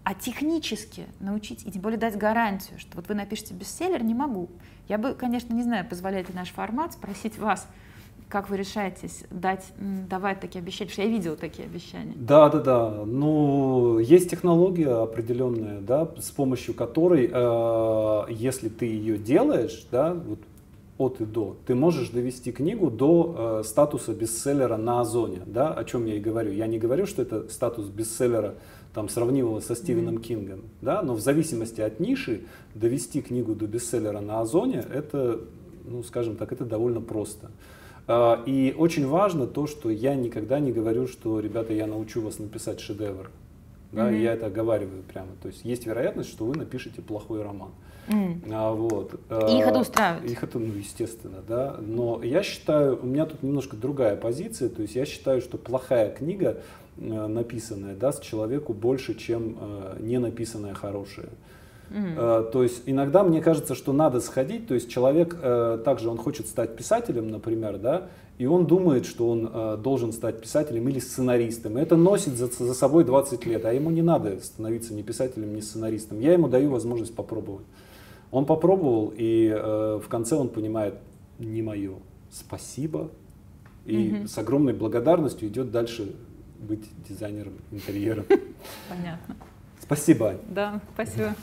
А технически научить, и тем более дать гарантию, что вот вы напишете бестселлер, не могу. Я бы, конечно, не знаю, позволяет ли наш формат спросить вас, как вы решаетесь дать, давать такие обещания? Потому что я видела такие обещания. Да, да, да. Ну, есть технология определенная, да, с помощью которой, э, если ты ее делаешь, да, вот от и до, ты можешь довести книгу до э, статуса бестселлера на Озоне, да, о чем я и говорю. Я не говорю, что это статус бестселлера там сравнивала со Стивеном mm-hmm. Кингом, да, но в зависимости от ниши довести книгу до бестселлера на Озоне, это, ну, скажем так, это довольно просто. А, и очень важно то, что я никогда не говорю, что, ребята, я научу вас написать шедевр. Да, mm-hmm. Я это оговариваю прямо. То есть есть вероятность, что вы напишете плохой роман. Mm. А, вот. И их это устраивает. Их это, ну, естественно, да. Но я считаю, у меня тут немножко другая позиция. То есть я считаю, что плохая книга, э, написанная, даст человеку больше, чем э, не написанная хорошая. Mm. То есть иногда мне кажется, что надо сходить, то есть человек также он хочет стать писателем, например, да, и он думает, что он должен стать писателем или сценаристом. Это носит за, за собой 20 лет, а ему не надо становиться ни писателем, ни сценаристом. Я ему даю возможность попробовать. Он попробовал, и в конце он понимает, не мое, спасибо, и mm-hmm. с огромной благодарностью идет дальше быть дизайнером интерьера. Понятно. Спасибо. Да, спасибо.